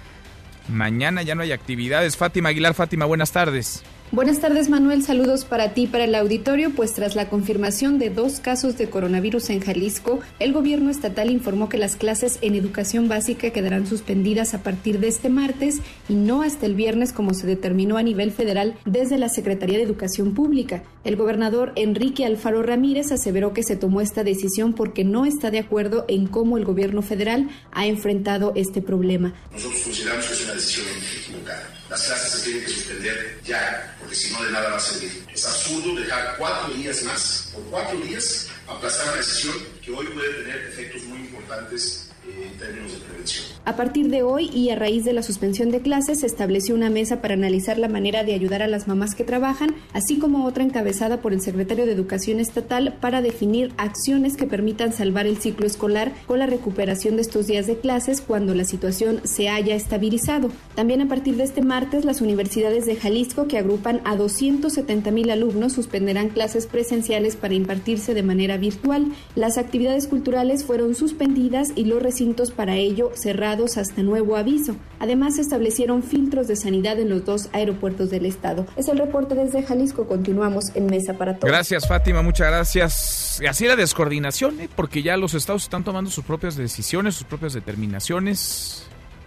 Mañana ya no hay actividades. Fátima Aguilar, Fátima, buenas tardes. Buenas tardes Manuel, saludos para ti para el auditorio, pues tras la confirmación de dos casos de coronavirus en Jalisco, el gobierno estatal informó que las clases en educación básica quedarán suspendidas a partir de este martes y no hasta el viernes como se determinó a nivel federal desde la Secretaría de Educación Pública. El gobernador Enrique Alfaro Ramírez aseveró que se tomó esta decisión porque no está de acuerdo en cómo el gobierno federal ha enfrentado este problema. Nosotros consideramos que es una decisión equivocada las clases se tienen que suspender ya, porque si no de nada va a servir. Es absurdo dejar cuatro días más, por cuatro días, aplazar una decisión que hoy puede tener efectos muy importantes A partir de hoy y a raíz de la suspensión de clases, se estableció una mesa para analizar la manera de ayudar a las mamás que trabajan, así como otra encabezada por el secretario de Educación Estatal para definir acciones que permitan salvar el ciclo escolar con la recuperación de estos días de clases cuando la situación se haya estabilizado. También a partir de este martes, las universidades de Jalisco, que agrupan a 270 mil alumnos, suspenderán clases presenciales para impartirse de manera virtual. Las actividades culturales fueron suspendidas y los recintos para ello cerrados hasta nuevo aviso. Además, se establecieron filtros de sanidad en los dos aeropuertos del estado. Es el reporte desde Jalisco. Continuamos en Mesa para Todos. Gracias, Fátima. Muchas gracias. Así la descoordinación, ¿eh? porque ya los estados están tomando sus propias decisiones, sus propias determinaciones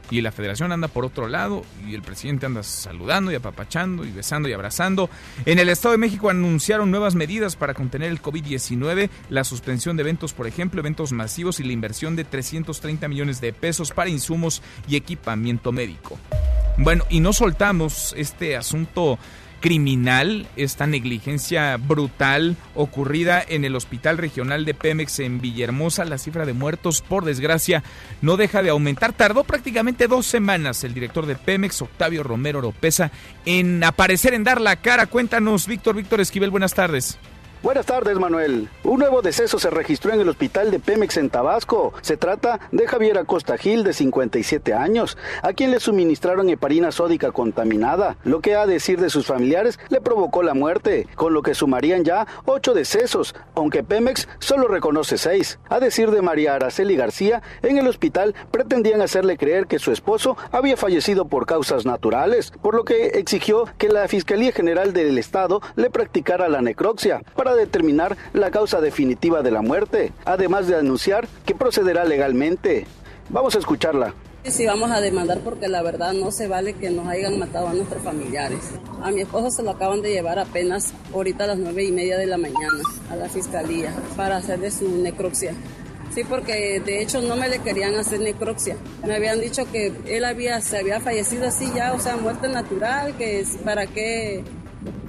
y la federación anda por otro lado y el presidente anda saludando y apapachando y besando y abrazando. En el Estado de México anunciaron nuevas medidas para contener el COVID-19, la suspensión de eventos, por ejemplo, eventos masivos y la inversión de 330 millones de pesos para insumos y equipamiento médico. Bueno, y no soltamos este asunto criminal, esta negligencia brutal ocurrida en el Hospital Regional de Pemex en Villahermosa. La cifra de muertos, por desgracia, no deja de aumentar. Tardó prácticamente dos semanas el director de Pemex, Octavio Romero Oropesa, en aparecer, en dar la cara. Cuéntanos, Víctor, Víctor Esquivel, buenas tardes. Buenas tardes, Manuel. Un nuevo deceso se registró en el hospital de Pemex en Tabasco. Se trata de Javier Acosta Gil, de 57 años, a quien le suministraron heparina sódica contaminada, lo que a decir de sus familiares le provocó la muerte, con lo que sumarían ya ocho decesos, aunque Pemex solo reconoce seis. A decir de María Araceli García, en el hospital pretendían hacerle creer que su esposo había fallecido por causas naturales, por lo que exigió que la Fiscalía General del Estado le practicara la necropsia determinar la causa definitiva de la muerte, además de anunciar que procederá legalmente. Vamos a escucharla. Sí, vamos a demandar porque la verdad no se vale que nos hayan matado a nuestros familiares. A mi esposo se lo acaban de llevar apenas ahorita a las nueve y media de la mañana a la fiscalía para hacerle su necropsia. Sí, porque de hecho no me le querían hacer necropsia. Me habían dicho que él había, se había fallecido así ya, o sea, muerte natural, que es para qué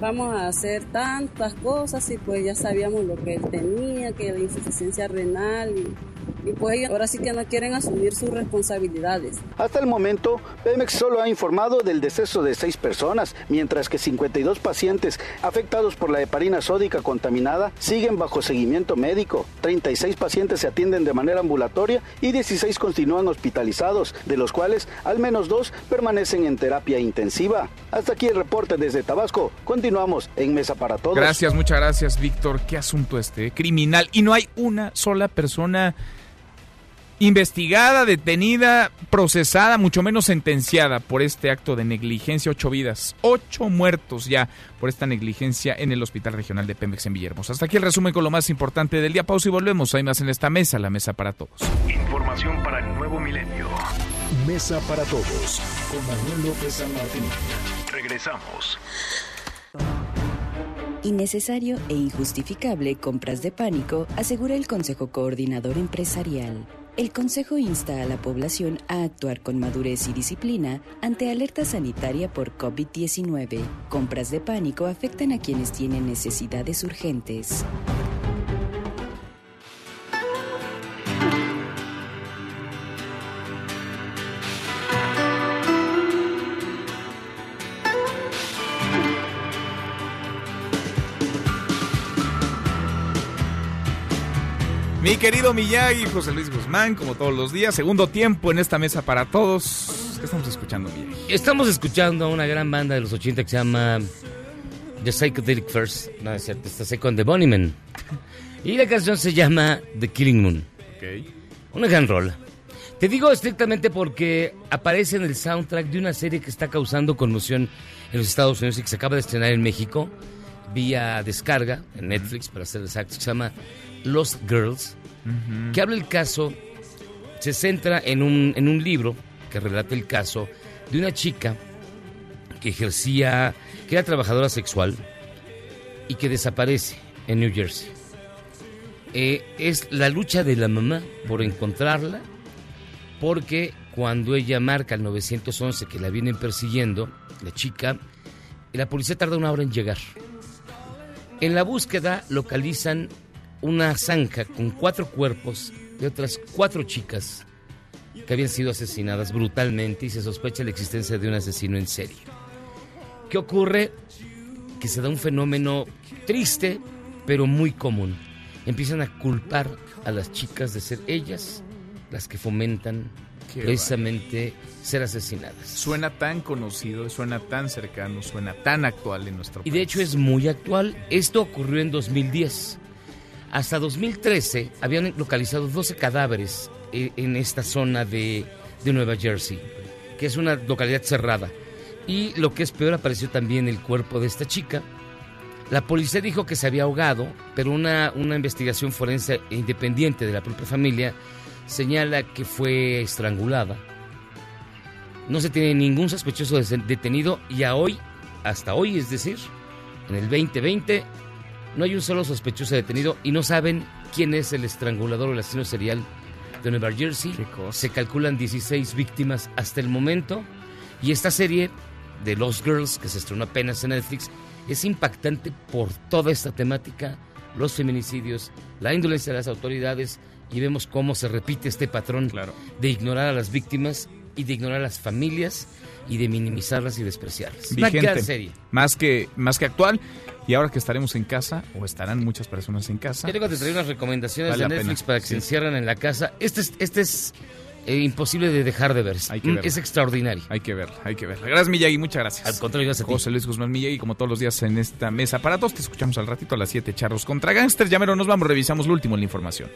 vamos a hacer tantas cosas y pues ya sabíamos lo que él tenía, que la insuficiencia renal y y pues ahora sí que no quieren asumir sus responsabilidades. Hasta el momento, Pemex solo ha informado del deceso de seis personas, mientras que 52 pacientes afectados por la heparina sódica contaminada siguen bajo seguimiento médico. 36 pacientes se atienden de manera ambulatoria y 16 continúan hospitalizados, de los cuales al menos dos permanecen en terapia intensiva. Hasta aquí el reporte desde Tabasco. Continuamos en Mesa para Todos. Gracias, muchas gracias, Víctor. Qué asunto este, criminal. Y no hay una sola persona investigada, detenida, procesada, mucho menos sentenciada por este acto de negligencia. Ocho vidas, ocho muertos ya por esta negligencia en el Hospital Regional de Pemex en Villahermosa. Hasta aquí el resumen con lo más importante del día. Pausa y volvemos. Hay más en esta mesa, la mesa para todos. Información para el nuevo milenio. Mesa para todos con Manuel López San Martín. Regresamos. Innecesario e injustificable compras de pánico, asegura el Consejo Coordinador Empresarial. El Consejo insta a la población a actuar con madurez y disciplina ante alerta sanitaria por COVID-19. Compras de pánico afectan a quienes tienen necesidades urgentes. Mi querido Miyagi, José Luis Guzmán, como todos los días, segundo tiempo en esta mesa para todos. ¿Qué estamos escuchando, Miyagi? Estamos escuchando a una gran banda de los 80 que se llama The Psychedelic First. No, es cierto, está Second the Bunnymen. Y la canción se llama The Killing Moon. Ok. Una gran rola. Te digo estrictamente porque aparece en el soundtrack de una serie que está causando conmoción en los Estados Unidos y que se acaba de estrenar en México vía descarga en Netflix, para ser exacto, se llama Lost Girls, que habla el caso, se centra en un, en un libro que relata el caso de una chica que ejercía, que era trabajadora sexual y que desaparece en New Jersey. Eh, es la lucha de la mamá por encontrarla, porque cuando ella marca el 911 que la vienen persiguiendo, la chica, la policía tarda una hora en llegar. En la búsqueda localizan una zanja con cuatro cuerpos de otras cuatro chicas que habían sido asesinadas brutalmente y se sospecha la existencia de un asesino en serie. ¿Qué ocurre? Que se da un fenómeno triste, pero muy común. Empiezan a culpar a las chicas de ser ellas las que fomentan Qué precisamente ser asesinadas. Suena tan conocido, suena tan cercano, suena tan actual en nuestro Y de hecho es muy actual. Esto ocurrió en 2010. Hasta 2013 habían localizado 12 cadáveres eh, en esta zona de, de Nueva Jersey, que es una localidad cerrada. Y lo que es peor, apareció también el cuerpo de esta chica. La policía dijo que se había ahogado, pero una, una investigación forense independiente de la propia familia señala que fue estrangulada. No se tiene ningún sospechoso detenido y a hoy, hasta hoy, es decir, en el 2020, no hay un solo sospechoso detenido y no saben quién es el estrangulador o el asesino serial de Nueva Jersey. Se calculan 16 víctimas hasta el momento y esta serie de Lost Girls, que se estrenó apenas en Netflix, es impactante por toda esta temática, los feminicidios, la indolencia de las autoridades y vemos cómo se repite este patrón de ignorar a las víctimas y de ignorar a las familias y de minimizarlas y despreciarlas. Vigente, serie. Más que, más que actual. Y ahora que estaremos en casa, o estarán muchas personas en casa. Ya tengo te traer unas recomendaciones Vale de Netflix pena. para que se encierren en la casa. Este es, este es eh, imposible de dejar de ver. Hay que Mm, verla. es extraordinario. Hay que verla, hay que verla. Gracias, Miyagi, muchas gracias. Al contrario, gracias a ti. José Luis Guzmán Miyagi, como todos los días en esta mesa para todos, te escuchamos al ratito a las 7, charros contra gangsters. Ya mero nos vamos, revisamos lo último en la información.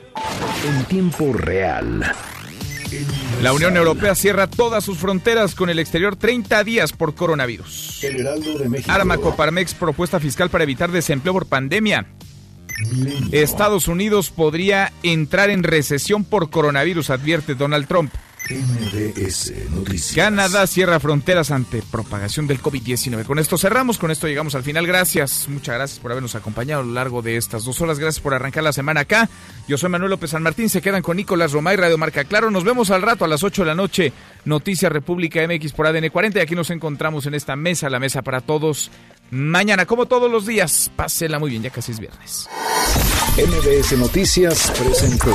En tiempo real. La Unión Europea cierra todas sus fronteras con el exterior 30 días por coronavirus. El Heraldo de México. Arma Coparmex propuesta fiscal para evitar desempleo por pandemia. Estados Unidos podría entrar en recesión por coronavirus, advierte Donald Trump. MBS Noticias. Canadá cierra fronteras ante propagación del COVID-19. Con esto cerramos, con esto llegamos al final. Gracias, muchas gracias por habernos acompañado a lo largo de estas dos horas. Gracias por arrancar la semana acá. Yo soy Manuel López San Martín. Se quedan con Nicolás Romay, Radio Marca Claro. Nos vemos al rato a las 8 de la noche. Noticias República MX por ADN 40. Y aquí nos encontramos en esta mesa, la mesa para todos. Mañana, como todos los días, pásela muy bien, ya casi es viernes. MBS Noticias presentó